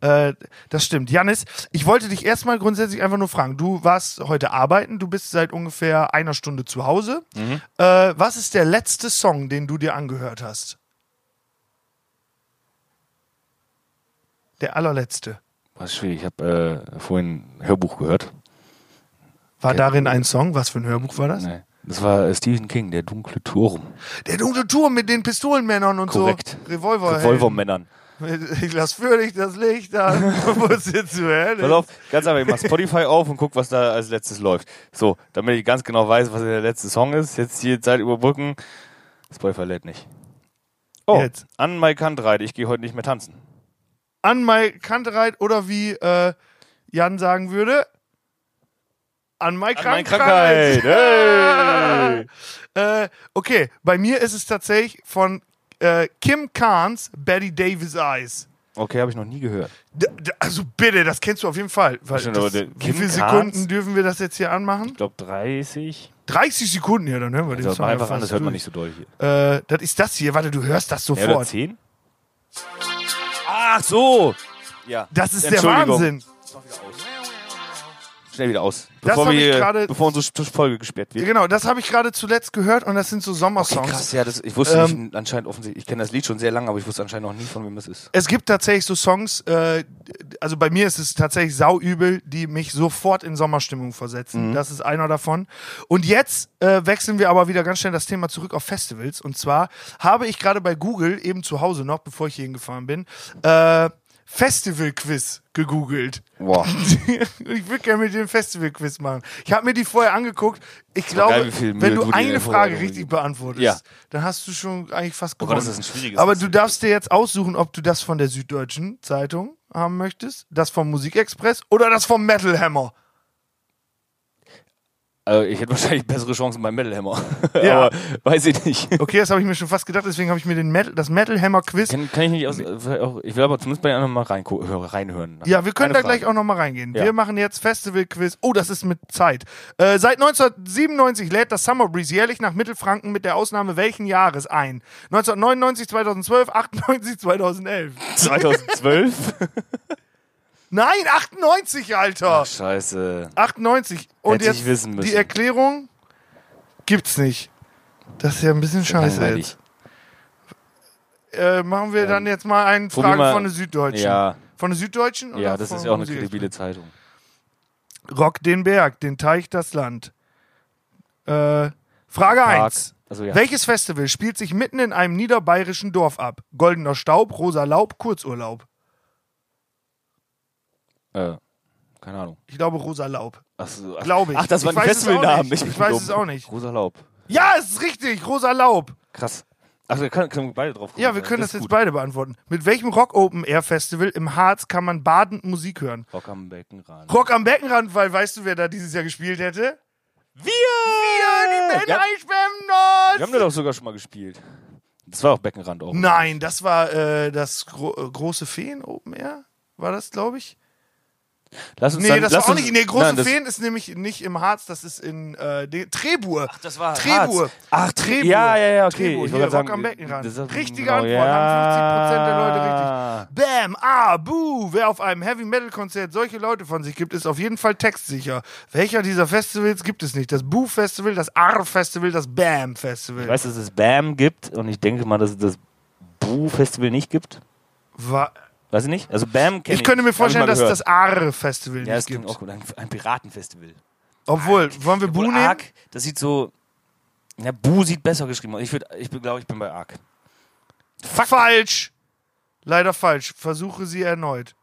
Äh, das stimmt. Janis, ich wollte dich erstmal grundsätzlich einfach nur fragen. Du warst heute arbeiten, du bist seit ungefähr einer Stunde zu Hause. Mhm. Äh, was ist der letzte Song, den du dir angehört hast? Der allerletzte. War schwierig. Ich habe äh, vorhin ein Hörbuch gehört. War Okay. darin ein Song? Was für ein Hörbuch war das? Nee. Das war äh, Stephen King, der dunkle Turm. Der dunkle Turm mit den Pistolenmännern und Korrekt. so. Revolver. Revolvermännern. Ich lass für dich das Licht an. Muss dir zu Pass auf, ganz einfach, ich mach Spotify auf und guck, was da als letztes läuft. So, damit ich ganz genau weiß, was der letzte Song ist. Jetzt hier Zeit überbrücken. Spotify lädt nicht. Oh, Jetzt. an Mai Kantreit, ich gehe heute nicht mehr tanzen. An my Kantereit oder wie äh, Jan sagen würde, an my Krankheit. Krankheit. Hey. äh, okay, bei mir ist es tatsächlich von äh, Kim Kahns Betty Davis Eyes. Okay, habe ich noch nie gehört. D also bitte, das kennst du auf jeden Fall. Weil das, wie viele Kahns? Sekunden dürfen wir das jetzt hier anmachen? Ich glaube 30. 30 Sekunden, ja, dann hören wir den Das ja einfach an, das hört man nicht so doll hier. Äh, das ist das hier, warte, du hörst das Ja, oder sofort. 10? Ach so. Ja. das ist der. Wahnsinn. Schnell wieder aus. Das Bevor, wir, gerade- bevor unsere Folge gesperrt wird. genau, das habe ich gerade zuletzt gehört und das sind so Sommersongs. Krass, ja, das, ich wusste Ähm, nicht, anscheinend offensichtlich, ich kenne das Lied schon sehr lange, aber ich wusste anscheinend noch nie, von wem es ist. Es gibt tatsächlich so Songs, äh, also bei mir ist es tatsächlich sauübel, die mich sofort in Sommerstimmung versetzen. Das ist einer davon. Und jetzt äh, wechseln wir aber wieder ganz schnell das Thema zurück auf Festivals. Und zwar habe ich gerade bei Google, eben zu Hause noch, bevor ich hier hingefahren bin, äh, Festival-Quiz gegoogelt. Boah. ich würde gerne mit dir ein Festival-Quiz machen. Ich habe mir die vorher angeguckt. Ich glaube, geil, wenn du du eine Frage richtig beantwortest, Ja. dann hast du schon eigentlich fast Oh gewonnen. Gott, das ist ein schwieriges Aber du Festival. darfst dir jetzt aussuchen, ob du das von der Süddeutschen Zeitung haben möchtest, das vom Musikexpress oder das vom Metal Hammer. Also ich hätte wahrscheinlich bessere Chancen beim Metal Hammer. Ja. aber weiß ich nicht. Okay, das habe ich mir schon fast gedacht, deswegen habe ich mir den Metal, das Metal Hammer Quiz. Kann, kann ich nicht aus, ich will aber zumindest bei den anderen mal hör- reinhören. Ja, wir können Eine da gleich Frage. auch nochmal reingehen. Ja. Wir machen jetzt Festival-Quiz. Oh, das ist mit Zeit. Äh, seit 1997 lädt das Summer Breeze jährlich nach Mittelfranken mit der Ausnahme welchen Jahres ein? 1999, 2012, 98, 2011. 2012? Nein, 98, Alter! Ach, scheiße. 98. Und Hätte jetzt wissen müssen. die Erklärung gibt's nicht. Das ist ja ein bisschen scheiße jetzt. Äh, machen wir dann jetzt mal eine Frage mal- von der Süddeutschen. Ja, Von der Süddeutschen? Ja, das ist ja auch eine kredibile Zeitung. Rock den Berg, den Teich, das Land. Äh, Frage Park. 1. Also ja. Welches Festival spielt sich mitten in einem niederbayerischen Dorf ab? Goldener Staub, rosa Laub, Kurzurlaub. Äh, keine Ahnung. Ich glaube rosa Laub. Ach, so, ach, Glaube ich. Ach, das war Ich ein Festivalnamen. bin Ich weiß dumm. es auch nicht. Rosa Laub. Ja, es ist richtig, rosa Laub. Krass. Ach, da können, können wir beide drauf kommen. Ja, wir können das, ist jetzt beide beantworten. Mit welchem Rock Open Air Festival im Harz kann man badend Musik hören? Rock am Beckenrand. Rock am Beckenrand, weil weißt du, wer da dieses Jahr gespielt hätte? Wir! Wir, die Band Ja. Eichbären Nord! Wir haben da doch sogar schon mal gespielt. Das war auch Beckenrand auch. Nein, das war äh, das gro äh, große Feen Open Air. War das, glaube ich? Lass uns Nee, dann, das lass war auch uns, nicht. Nee, große nein, das, Feen ist nämlich nicht im Harz, das ist in äh, Trebur. Ach, das war Trebur. Harz. Ach, Tre Trebur. Ja, ja, ja, okay. Trebur, ich hier, wollte Rock sagen, am Beckenrand. das ist- Richtige genau, Antwort, ja. haben 50% der Leute richtig. Bam, ah, buh. Wer auf einem Heavy-Metal-Konzert solche Leute von sich gibt, ist auf jeden Fall textsicher. Welcher dieser Festivals gibt es nicht? Das Boo-Festival, das Ar-Festival, das Bam-Festival. Ich weiß, dass es BAM gibt und ich denke mal, dass es das Boo-Festival nicht gibt. Wa- Weiß ich nicht? Also BAM kenne ich. Ich könnte mir vorstellen, dass das Ar-Festival Ja, nicht gibt. auch gut. Ein, ein Piratenfestival. Obwohl, wollen wir Obwohl nehmen? Arc, das sieht so. Ja, Bu sieht besser geschrieben aus. Ich, würd- ich glaube, ich bin bei Arc. Falsch. Leider falsch. Versuche sie erneut.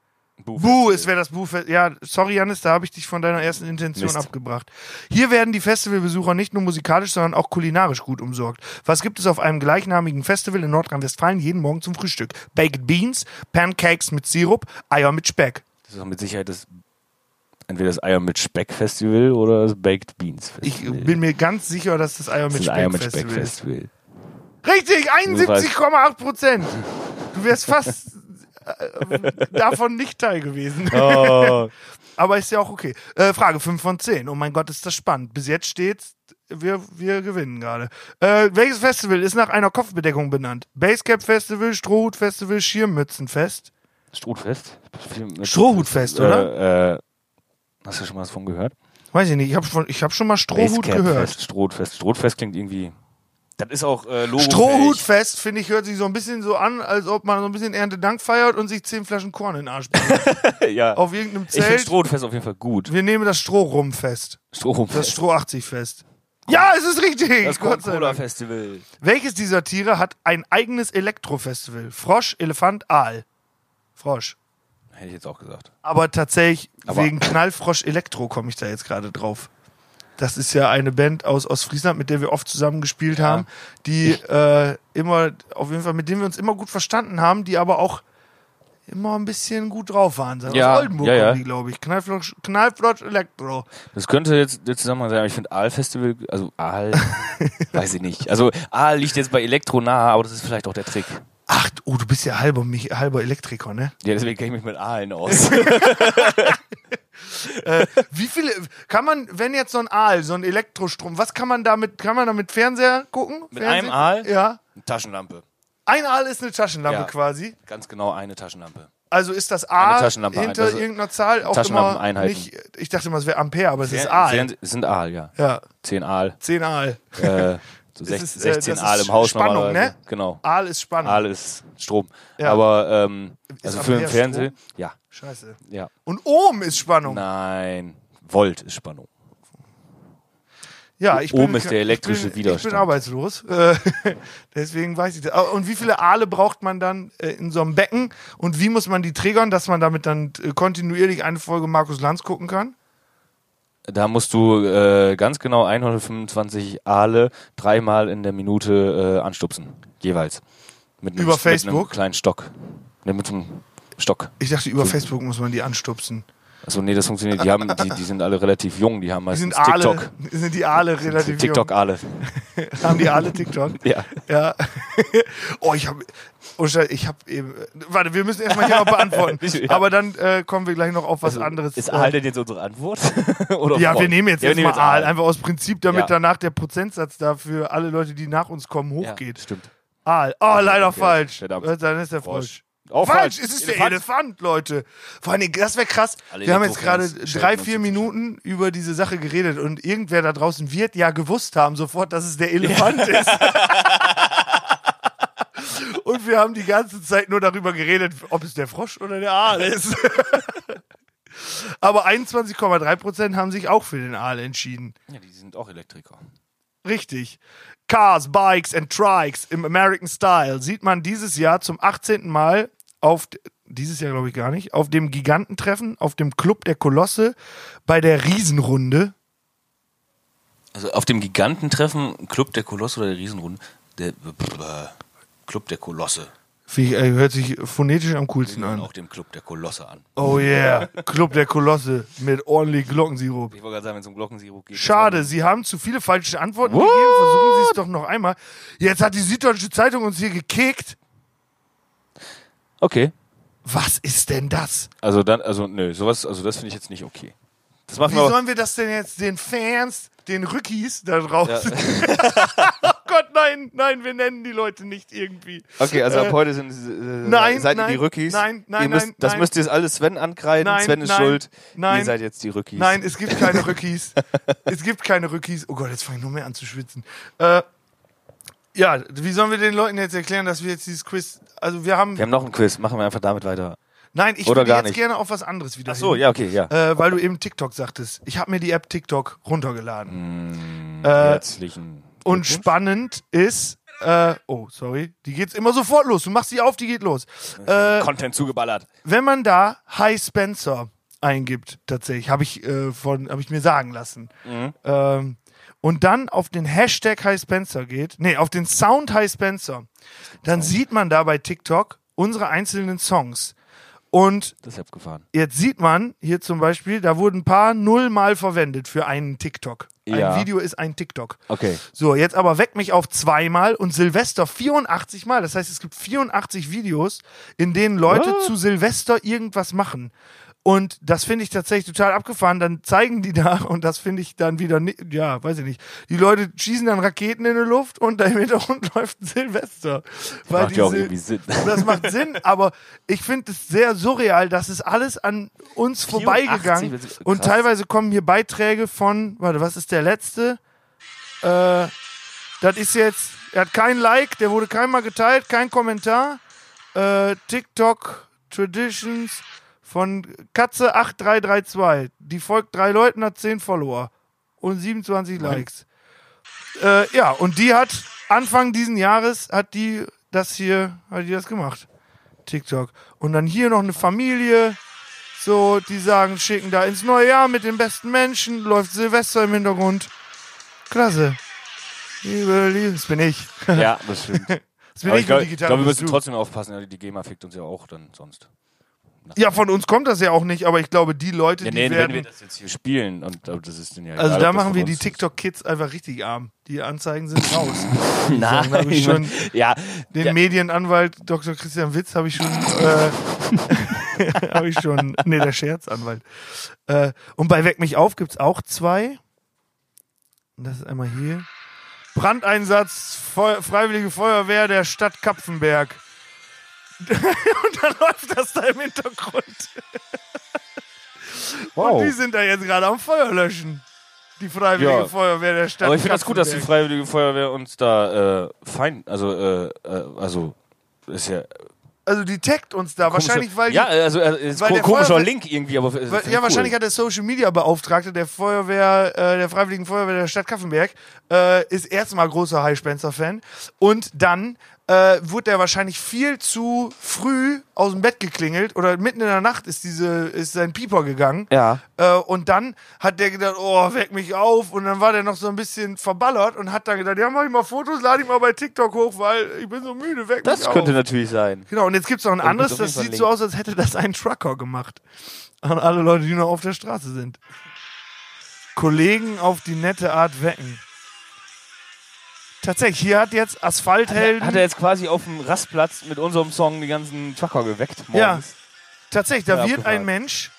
Bu, Buh, es wäre das Buh. Ja, sorry, Janis, da habe ich dich von deiner ersten Intention Mist. abgebracht. Hier werden die Festivalbesucher nicht nur musikalisch, sondern auch kulinarisch gut umsorgt. Was gibt es auf einem gleichnamigen Festival in Nordrhein-Westfalen jeden Morgen zum Frühstück? Baked Beans, Pancakes mit Sirup, Eier mit Speck. Das ist auch mit Sicherheit das. Entweder das Eier mit Speck Festival oder das Baked Beans Ich Festival. bin mir ganz sicher, dass das Eier das mit ist Speck, Festival Speck ist. Festival. Richtig, 71,8 Prozent. Du wärst fast davon nicht teil gewesen. Oh. Aber ist ja auch okay. Äh, Frage 5 von 10. Oh mein Gott, ist das spannend. Bis jetzt steht's, wir, wir gewinnen gerade. Äh, welches Festival ist nach einer Kopfbedeckung benannt? Basecap Festival, Strohhut Festival, Schirmmützenfest. Strohfest? Strohhutfest, oder? Äh, äh, hast du schon mal was von gehört? Weiß ich nicht. Ich habe schon, ich hab schon mal Strohhut Basecap gehört. Fest, Strohfest. Strohfest klingt irgendwie. Das ist auch äh, Logo. Strohhutfest, finde ich, hört sich so ein bisschen so an, als ob man so ein bisschen Erntedank feiert und sich 10 Flaschen Korn in den Arsch bringt. ja. Auf irgendeinem ich finde Zelt. Strohfest auf jeden Fall gut. Wir nehmen das Strohrumfest. Das Strohfest. Stroh 80 Fest. Ja, es ist richtig. Das Gott sei Coca-Cola Dank. Festival. Welches dieser Tiere hat ein eigenes Elektrofestival? Frosch, Elefant, Aal. Frosch. Hätte ich jetzt auch gesagt. Aber tatsächlich Aber- wegen Knallfrosch Elektro komme ich da jetzt gerade drauf. Das ist ja eine Band aus Ostfriesland, mit der wir oft zusammen gespielt Ja. haben, die äh, immer, auf jeden Fall, mit denen wir uns immer gut verstanden haben, die aber auch immer ein bisschen gut drauf waren. Sagen. Ja, Aus Oldenburg ja, ja. glaube ich. Knallfrosch, Knallfrosch Elektro. Das könnte jetzt der Zusammenhang sein, aber ich finde Aal-Festival, also Aal, weiß ich nicht. Also Aal liegt jetzt bei Elektro nahe, aber das ist vielleicht auch der Trick. Ach, oh, du bist ja halber, halber Elektriker, ne? Ja, deswegen kenne ich mich mit Aalen aus. Wie viele, kann man, wenn jetzt so ein Aal, so ein Elektrostrom, was kann man damit, kann man damit Fernseher gucken? Mit Fernseh- einem Aal? Ja. Taschenlampe. Ein Aal ist eine Taschenlampe Ja. quasi. Ganz genau eine Taschenlampe. Also ist das A hinter also irgendeiner Zahl auch immer nicht, ich dachte immer, es wäre Ampere, aber es ist Fern- Aal. Fern- Es sind Aal, ja. Ja, 10 Aal. 10 Aal. Äh, so Es 16, ist, äh, 16 das Aal ist im Haus Spannung, normalerweise. ne? Genau. Aal ist spannend. Aal ist Strom. Ja. Aber ähm, also Ist für den Fernseher, ja, Scheiße. ja. Und Ohm ist Spannung. Nein, Volt ist Spannung. Ja, ich Ohm bin, ist der elektrische ich bin, Ich Widerstand. bin arbeitslos. Äh, Deswegen weiß ich das. Und wie viele Aale braucht man dann äh, in so einem Becken? Und wie muss man die triggern, dass man damit dann äh, kontinuierlich eine Folge Markus Lanz gucken kann? Da musst du äh, ganz genau 125 Aale dreimal in der Minute äh, anstupsen. Jeweils. Mit einem, Über Mit einem Facebook? kleinen Stock. Ne, mit einem Stock. Ich dachte, über Facebook muss man die anstupsen. Achso, nee, das funktioniert. Die, haben, die, die sind alle relativ jung. Die haben Die meistens sind Aale, TikTok. sind die Aale relativ TikTok-Aale. jung. Haben die Aale TikTok? Ja. Ja. oh, ich habe oh, ich habe eben Warte, wir müssen erstmal hier noch beantworten. Ja. Aber dann äh, kommen wir gleich noch auf was Also, anderes. Ist Äh, Aal denn jetzt unsere Antwort? Ja, wir nehmen jetzt Ja, erstmal Aal, einfach aus Prinzip, damit Ja. danach der Prozentsatz da für alle Leute, die nach uns kommen, Ja, hochgeht. stimmt. Aal. Oh, leider okay. falsch. Verdammt. Äh, Dann ist der Frosch. Auch falsch, falsch. es ist der Elefant. Elefant, Leute. Vor Dingen, das wäre krass. Alle Wir haben jetzt gerade drei, vier Minuten über diese Sache geredet und irgendwer da draußen wird ja gewusst haben sofort, dass es der Elefant ist. Und wir haben die ganze Zeit nur darüber geredet, ob es der Frosch oder der Aal ist. Aber 21,3 Prozent haben sich auch für den Aal entschieden. Ja, die sind auch Elektriker. Richtig. Cars, Bikes and Trikes im American Style sieht man dieses Jahr zum 18. Mal auf, dieses Jahr glaube ich gar nicht, auf dem Gigantentreffen, auf dem Club der Kolosse, bei der Riesenrunde. Also auf dem Gigantentreffen, Club der Kolosse oder der Riesenrunde, der Club der Kolosse. Wie, äh, hört sich phonetisch am coolsten an. auch dem Club der Kolosse an. Oh yeah, Club der Kolosse mit ordentlich Glockensirup. Ich wollte gerade sagen, wenn es um Glockensirup geht. Schade, Sie haben zu viele falsche Antworten gegeben. Versuchen Sie es doch noch einmal. Jetzt hat die Süddeutsche Zeitung uns hier gekickt. Okay. Was ist denn das? Also dann, also nö, sowas, also das finde ich jetzt nicht okay. Das machen Wie wir. sollen wir das denn jetzt den Fans, den Rückis da draußen? oh Gott, nein, nein, wir nennen die Leute nicht irgendwie. Okay, also ab Äh, heute sind äh, nein, seid ihr nein, die Rookies. nein, nein, ihr müsst, nein, Das müsst ihr jetzt alles Sven ankreiden. Nein, Sven ist nein, schuld. nein. Ihr seid jetzt die Rookies. Nein, es gibt keine Rückis. es gibt keine Rückis. Oh Gott, jetzt fange ich noch mehr an zu schwitzen. Äh, ja, wie sollen wir den Leuten jetzt erklären, dass wir jetzt dieses Quiz. Also wir haben. Wir haben noch ein Quiz. Machen wir einfach damit weiter. nein, ich oder würde jetzt nicht. gerne auf was anderes wieder. Ach so, hin. ja, okay, ja. Äh, weil du eben TikTok sagtest. Ich habe mir die App TikTok runtergeladen. Äh, Herzlichen. Und spannend ist, äh, oh, sorry, die geht immer sofort los. Du machst sie auf, die geht los. Äh, Content zugeballert. wenn man da Hi Spencer eingibt, tatsächlich, habe ich äh, von, habe ich mir sagen lassen. Ähm, und dann auf den Hashtag Hi Spencer geht, nee, auf den Sound Hi Spencer, dann sieht man da bei TikTok unsere einzelnen Songs. Und jetzt sieht man hier zum Beispiel, da wurden ein paar nullmal verwendet für einen TikTok. Ja. Ein Video ist ein TikTok. Okay. So, jetzt aber weck mich auf zweimal und Silvester 84 Mal. Das heißt, es gibt 84 Videos, in denen Leute What? zu Silvester irgendwas machen. Und das finde ich tatsächlich total abgefahren. Dann zeigen die da und das finde ich dann wieder, ja, weiß ich nicht. Die Leute schießen dann Raketen in die Luft und da im Hintergrund läuft ein Silvester. Weil Macht ja auch irgendwie Sinn. das macht Sinn, aber ich finde es sehr surreal, dass es alles an uns 84, vorbeigegangen das ist krass. und teilweise kommen hier Beiträge von, warte, was ist der letzte? Äh, das ist jetzt, er hat kein Like, der wurde keinmal geteilt, kein Kommentar. Äh, TikTok Traditions von Katze 8332. Die folgt drei Leuten, hat 10 Follower und 27 Likes. Äh, ja, und die hat Anfang diesen Jahres hat die das hier, hat die das gemacht. TikTok. Und dann hier noch eine Familie, so, die sagen, schicken da ins neue Jahr mit den besten Menschen, läuft Silvester im Hintergrund. Klasse. Liebe, liebe, das bin ich. Ja, das stimmt. Das bin Aber ich, ich glaube, glaub, wir müssen du. trotzdem aufpassen. Die GEMA fickt uns ja auch dann sonst. Ja, von uns kommt das ja auch nicht, aber ich glaube, die Leute, Ja, die nee, wenn werden. wir das jetzt hier spielen und aber das ist dann ja also egal, da machen wir die. TikTok-Kids einfach richtig arm. Die Anzeigen sind raus. Nein, hab ich schon- ja, Den ja, Medienanwalt Dr. Christian Witz habe ich schon, äh, habe ich schon, nee, der Scherzanwalt. Äh, und bei Weck mich auf gibt's auch zwei. Und das ist einmal hier. Brandeinsatz, Feu Freiwillige Feuerwehr der Stadt Kapfenberg. und dann läuft das da im Hintergrund. wow. Und die sind da jetzt gerade am Feuer löschen. Die Freiwillige Ja. Feuerwehr der Stadt Aber ich finde das gut, dass die. Freiwillige Feuerwehr uns da äh, fein, also äh, äh, also ist ja Also die taggt uns da. Wahrscheinlich, weil die ja, also äh, komischer Feuerwehr- Link irgendwie, aber Weil, ja, ich wahrscheinlich cool. hat der Social Media Beauftragte der Feuerwehr, äh, der Freiwilligen Feuerwehr der Stadt Kaffenberg, äh, ist erstmal großer High Spencer Fan. Und dann äh, wurde der wahrscheinlich viel zu früh aus dem Bett geklingelt oder mitten in der Nacht ist diese, ist sein Pieper gegangen. Ja. Äh, und dann hat der gedacht, oh, weck mich auf. Und dann war der noch so ein bisschen verballert und hat dann gedacht, ja, mach ich mal Fotos, lade ich mal bei TikTok hoch, weil ich bin so müde, weck Das mich auf. könnte natürlich sein. Genau, und jetzt gibt es noch ein anderes, das sieht so aus, als hätte das ein Trucker gemacht. An alle Leute, die noch auf der Straße sind. Kollegen auf die nette Art wecken. Tatsächlich, hier hat jetzt Asphalthelden. Hat er jetzt quasi auf dem Rastplatz mit unserem Song die ganzen Trucker geweckt Ja. morgens? tatsächlich, da Ja, wird abgefahren. ein Mensch.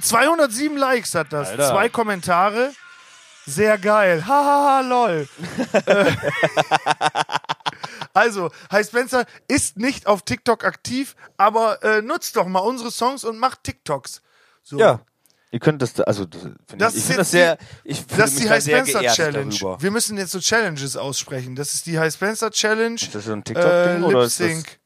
207 Likes hat das. Alter. Zwei Kommentare. Sehr geil. Hahaha, lol. Äh, also, High Spencer ist nicht auf TikTok aktiv, aber äh, nutzt doch mal unsere Songs und macht TikToks. So. Ja. Ihr könnt das, da- also das Das ich, ich ist finde das sehr, ich fühle Das ist die High sehr Spencer Challenge. darüber. Wir müssen jetzt so Challenges aussprechen. Das ist die High Spencer Challenge. Ist das so ein Äh, TikTok-Ding oder Lip ist das Sync.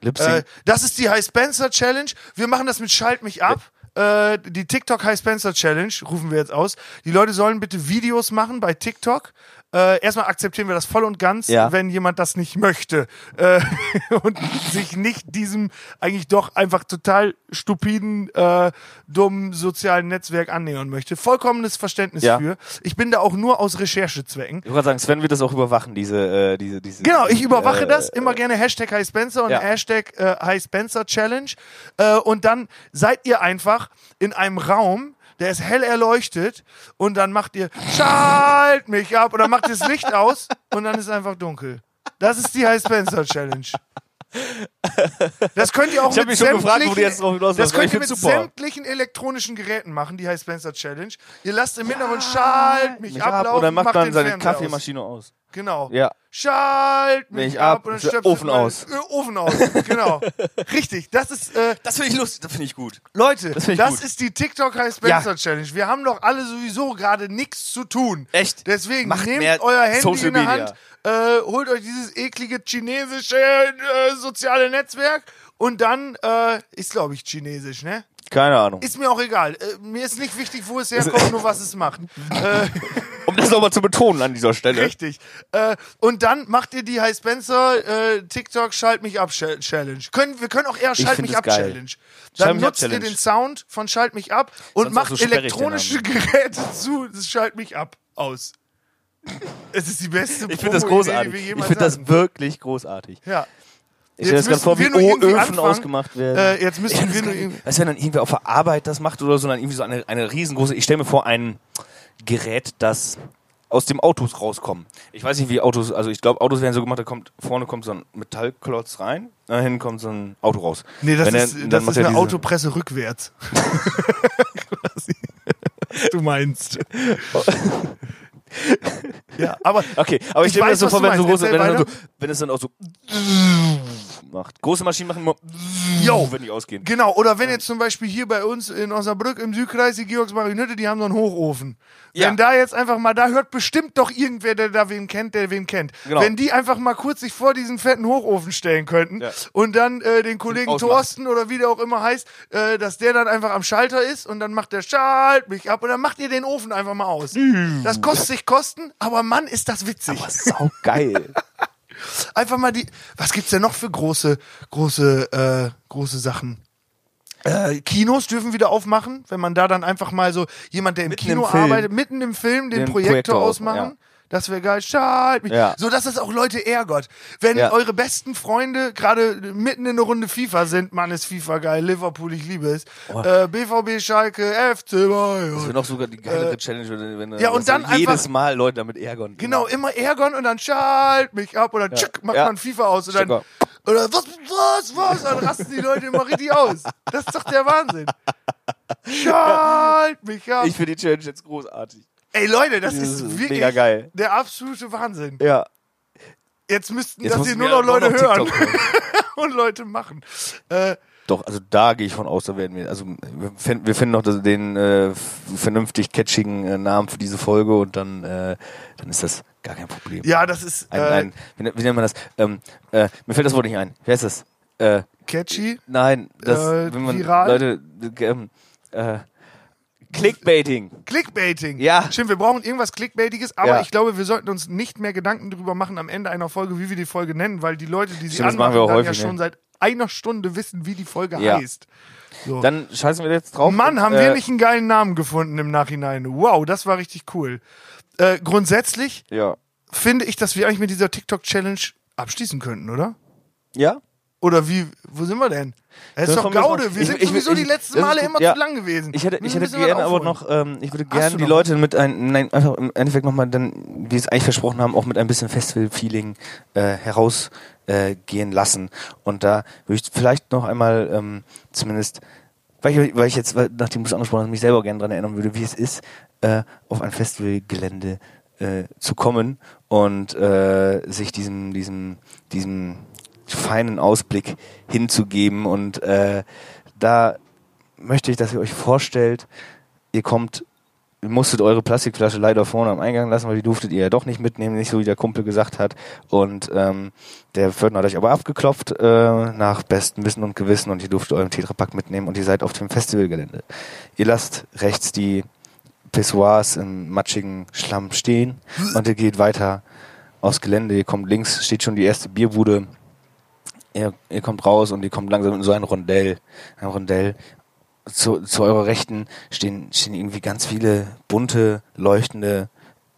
Lip Äh, Sync? das ist die High Spencer Challenge. Wir machen das mit Schalt mich ab. Äh, die TikTok High Spencer Challenge rufen wir jetzt aus. Die Leute sollen bitte Videos machen bei TikTok Äh, erstmal akzeptieren wir das voll und ganz, Ja. wenn jemand das nicht möchte äh, und sich nicht diesem eigentlich doch einfach total stupiden, äh, dummen sozialen Netzwerk annähern möchte. Vollkommenes Verständnis Ja. für. Ich bin da auch nur aus Recherchezwecken. Ich wollte sagen, Sven wird das auch überwachen, diese, äh, diese, diese. Genau, ich überwache äh, das. Immer gerne Hashtag High Spencer und Ja. Hashtag äh, High Spencer Challenge. Äh, und dann seid ihr einfach in einem Raum, der ist hell erleuchtet und dann macht ihr Schalt mich ab und dann macht ihr das Licht aus und dann ist einfach dunkel. Das ist die High Spencer Challenge. Das könnt ihr auch Ich hab mit mich schon gefragt, wo du sämtlichen- hinaus Das aber könnt ich ihr mit sämtlichen elektronischen Geräten machen, die High Spencer Challenge. Ihr lasst im Hintergrund Schalt mich, mich ab ablaufen, und dann macht macht man seine Fernseher aus. Kaffeemaschine aus. Genau. Ja. Schalt mich Mich ab, ab, und dann Ofen aus. Äh, Ofen aus, genau. Richtig, das ist, äh, Das finde ich lustig, das finde ich gut. Leute, das, ich gut. ist die TikTok High Spencer Ja. Challenge. Wir haben doch alle sowieso gerade nichts zu tun. Echt? Deswegen Macht nehmt euer Handy Social in der Media. Hand, äh, holt euch dieses eklige chinesische äh, soziale Netzwerk und dann äh, ist, glaube ich, chinesisch, ne? Keine Ahnung. Ist mir auch egal. Äh, mir ist nicht wichtig, wo es herkommt, nur was es macht. Äh, Um das nochmal zu betonen an dieser Stelle. Richtig. Äh, und dann macht ihr die High Spencer äh, TikTok Schalt mich ab Chal- Challenge. Können, wir können auch eher Schalt mich ab geil. Challenge. Schalt Dann ab nutzt ihr den Sound von Schalt mich ab und Sonst macht so elektronische Geräte zu Schalt mich ab aus. Es ist die beste Ich finde das großartig. die wir Ich finde das wirklich großartig. Ja. Ich stelle Jetzt das ganz vor, wie müssen wir nur irgendwie Öfen anfangen. ausgemacht werden. Äh, jetzt müssen Ja, wir nur irgendwie. Du, wenn dann irgendwer auf der Arbeit das macht oder so, dann irgendwie so eine, eine riesengroße, ich stelle mir vor, ein Gerät, das aus dem Autos rauskommt. Ich weiß nicht, wie Autos, also ich glaube, Autos werden so gemacht, da kommt, vorne kommt so ein Metallklotz rein, da hinten kommt so ein Auto raus. Nee, das Wenn er- ist, dann das ist er eine Autopresse rückwärts. Quasi. Was du meinst. ja, aber Okay, aber ich Ich stelle mir das so vor, wenn, so große, wenn, dann so, wenn es dann auch so macht. Große Maschinen machen immer Yo. wenn die ausgehen. Genau, oder wenn jetzt zum Beispiel hier bei uns in Osnabrück im Südkreis die Georgs Marionette, die haben so einen Hochofen. Ja. Wenn da jetzt einfach mal, da hört bestimmt doch irgendwer, der da wen kennt, der wen kennt. Genau. Wenn die einfach mal kurz sich vor diesen fetten Hochofen stellen könnten Ja. und dann äh, den Kollegen ausmacht. Thorsten oder wie der auch immer heißt, äh, dass der dann einfach am Schalter ist und dann macht der Schalt mich ab und dann macht ihr den Ofen einfach mal aus. Das kostet sich Kosten, aber Mann, ist das witzig. Aber sau geil. Einfach mal die. Was gibt's denn noch für große, große, äh, große Sachen? Äh, Kinos dürfen wieder aufmachen, wenn man da dann einfach mal so jemand, der im Mitten Kino im arbeitet, mitten im Film den, Den Projektor, Projektor ausmachen. ausmachen, Das wäre geil. Schalt mich. Ja. So dass das auch Leute ärgert. Wenn Ja. eure besten Freunde gerade mitten in einer Runde FIFA sind, Mann, ist FIFA geil. Liverpool, ich liebe es. Oh. Äh, BVB, Schalke, FC Bayern. Das wäre noch sogar die geilere Challenge, wenn, wenn Äh, ja, und dass dann jedes einfach- Mal Leute damit ärgern. Genau, immer ärgern und dann schalt mich ab oder tschick, macht Ja. man FIFA aus und dann, Checker. oder was, was, was, dann rasten die Leute immer richtig aus. Das ist doch der Wahnsinn. Schalt mich ab. Ich finde die Challenge jetzt großartig. Ey Leute, das Das ist ist wirklich mega geil. der absolute Wahnsinn. Ja. Jetzt müssten Jetzt das hier nur noch Leute noch hören und Leute machen. Äh, Doch, also da gehe ich von aus, da werden wir, also wir finden, wir finden noch den äh, vernünftig catchigen äh, Namen für diese Folge und dann, äh, dann ist das gar kein Problem. ja, das ist Ein, äh, ein, wie, nennt- wie nennt man das? Ähm, äh, mir fällt das Wort nicht ein. Wie heißt das? Catchy. nein, das, Äh, wenn man viral? Leute, äh, ähm, äh, Clickbaiting. Clickbaiting. Ja. Stimmt, wir brauchen irgendwas Clickbaitiges, aber Ja. ich glaube, wir sollten uns nicht mehr Gedanken darüber machen am Ende einer Folge, wie wir die Folge nennen, weil die Leute, die sie Stimmt, anmachen, dann ja häufig, schon ne? seit einer Stunde wissen, wie die Folge Ja. heißt. So. Dann scheißen wir jetzt drauf. Mann, und, haben äh, wir nicht einen geilen Namen gefunden im Nachhinein. Wow, das war richtig cool. Äh, grundsätzlich Ja. finde ich, dass wir eigentlich mit dieser TikTok-Challenge abschließen könnten, oder? Ja? Oder wie, wo sind wir denn? Es ist doch Gaude. Wir ich- sind ich- sowieso ich- die das letzten Male immer Ja. zu lang gewesen. Ich hätte, ich hätte gerne aber noch, ähm, ich würde gerne die Leute mit ein, nein, einfach im Endeffekt nochmal dann, wie es eigentlich versprochen haben, auch mit ein bisschen Festival-Feeling äh, herausgehen äh, lassen. Und da würde ich vielleicht noch einmal ähm, zumindest, weil ich, weil ich jetzt, weil, nachdem du es angesprochen hast, mich selber gerne daran erinnern würde, wie es ist, äh, auf ein Festivalgelände äh, zu kommen und äh, sich diesem, diesem, diesem feinen Ausblick hinzugeben und äh, da möchte ich, dass ihr euch vorstellt, ihr kommt, ihr musstet eure Plastikflasche leider vorne am Eingang lassen, weil die durftet ihr ja doch nicht mitnehmen, nicht so wie der Kumpel gesagt hat. Und ähm, der Pförtner hat euch aber abgeklopft äh, nach bestem Wissen und Gewissen und ihr durftet euren Tetrapack mitnehmen und ihr seid auf dem Festivalgelände. Ihr lasst rechts die Pessoirs im matschigen Schlamm stehen und ihr geht weiter aufs Gelände. Ihr kommt links, steht schon die erste Bierbude. Ihr, ihr kommt raus und ihr kommt langsam in so ein Rondell. Ein Rondell. Zu, zu eurer Rechten stehen, stehen irgendwie ganz viele bunte, leuchtende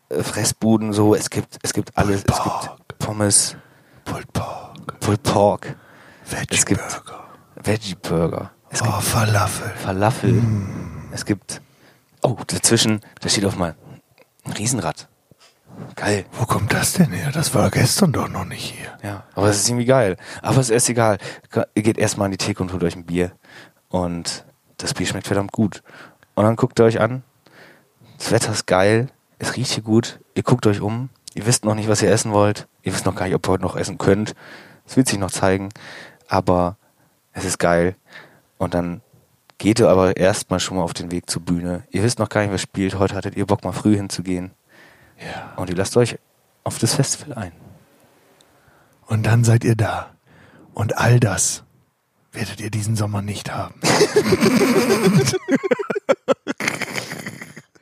äh, Fressbuden. So, es gibt, es gibt alles. Es gibt Pommes, Pulled Pork, Pulled Pork, Veggie Es gibt- Burger, Veggie Burger. Es gibt oh, Falafel. Falafel. Es gibt. Oh, dazwischen, da steht auf mal ein Riesenrad. Geil. Wo kommt das denn her? Das war gestern doch noch nicht hier. Ja, aber es ist irgendwie geil. Aber es ist egal. Ihr geht erstmal an die Theke und holt euch ein Bier. Und das Bier schmeckt verdammt gut. Und dann guckt ihr euch an. Das Wetter ist geil. Es riecht hier gut. Ihr guckt euch um. Ihr wisst noch nicht, was ihr essen wollt. Ihr wisst noch gar nicht, ob ihr heute noch essen könnt. Es wird sich noch zeigen. Aber es ist geil. Und dann geht ihr aber erstmal schon mal auf den Weg zur Bühne. Ihr wisst noch gar nicht, wer spielt. Heute hattet ihr Bock, mal früh hinzugehen. Ja. Und ihr lasst euch auf das Festival ein. Und dann seid ihr da. Und all das werdet ihr diesen Sommer nicht haben.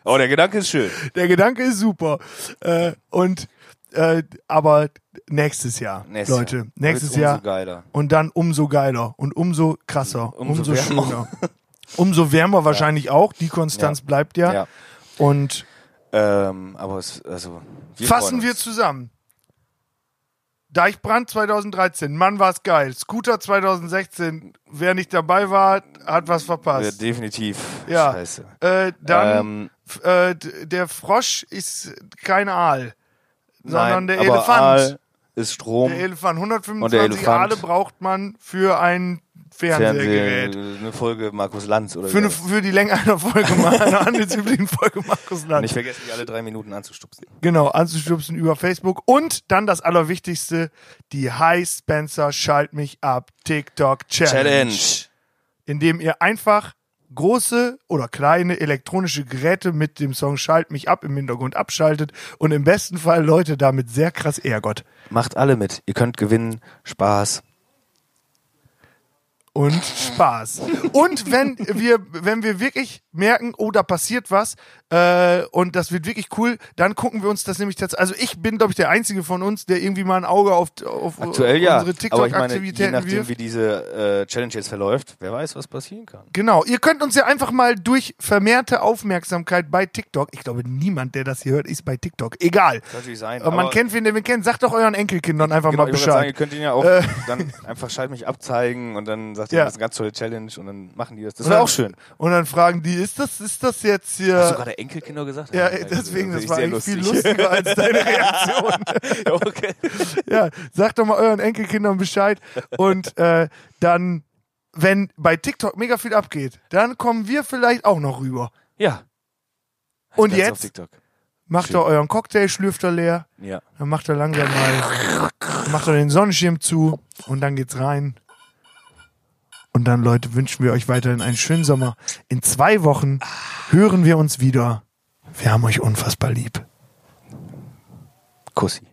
Oh, der Gedanke ist schön. Der Gedanke ist super. Äh, und äh, aber nächstes Jahr, Nächstes Leute, Jahr. nächstes Jahr umso geiler. und dann umso geiler und umso krasser, umso, Umso schöner. Umso wärmer wahrscheinlich auch. Die Konstanz Ja. bleibt ja. Ja. Und Ähm, aber es, also. Wir fassen wir zusammen. Deichbrand 2013, Mann war's geil. Scooter 2016, wer nicht dabei war, hat was Ja, verpasst. definitiv. Ja. Scheiße. Äh, dann Ähm, äh, der Frosch ist kein Aal, sondern nein, der Elefant. Aal ist Strom. Der Elefant. Und der 125 Elefant. Aale braucht man für ein Fernsehgerät. Fernsehen, eine Folge Markus Lanz oder Für, eine, für die Länge einer Folge mal eine Handelsüblichen-Folge Markus Land. nicht vergessen, die alle drei Minuten anzustupsen. Genau, anzustupsen über Facebook. Und dann das Allerwichtigste, die Hi Spencer Schalt mich ab TikTok Challenge. Challenge. Indem ihr einfach große oder kleine elektronische Geräte mit dem Song Schalt mich ab im Hintergrund abschaltet und im besten Fall Leute damit sehr krass ärgert. Macht alle mit. Ihr könnt gewinnen. Spaß. Und Spaß. Und wenn wir, wenn wir wirklich merken, oh, da passiert was äh, und das wird wirklich cool, dann gucken wir uns das nämlich tatsächlich. Also ich bin, glaube ich, der Einzige von uns, der irgendwie mal ein Auge auf, auf Aktuell ja. unsere ich TikTok-Aktivitäten nachdem, wirft. wie diese äh, Challenge jetzt verläuft, wer weiß, was passieren kann. Genau, ihr könnt uns ja einfach mal durch vermehrte Aufmerksamkeit bei TikTok, ich glaube, niemand, der das hier hört, ist bei TikTok. Egal. Kann natürlich sein. Aber man kennt wen, der wen kennt. Sagt doch euren Enkelkindern einfach Genau, mal ich wollte sagen, ihr Bescheid. könnt ihn ja auch Äh. dann einfach schalt mich abzeigen und dann sagt Ja. ihr, das ist eine ganz tolle Challenge und dann machen die das. Das wäre auch schön. Und dann fragen die, ist das, ist das jetzt hier. Hast du gerade Enkelkinder gesagt? ja, deswegen, das ich war eigentlich viel lustig. lustiger als deine Reaktion. okay. ja, sagt doch mal euren Enkelkindern Bescheid. Und äh, dann, wenn bei TikTok mega viel abgeht, dann kommen wir vielleicht auch noch rüber. Ja. Und Ganz auf jetzt macht Schön. ihr euren Cocktail-Schlürfter leer, Ja. dann macht ihr langsam mal, macht ihr den Sonnenschirm zu und dann geht's rein. Und dann, Leute, wünschen wir euch weiterhin einen schönen Sommer. In zwei Wochen hören wir uns wieder. Wir haben euch unfassbar lieb. Kussi.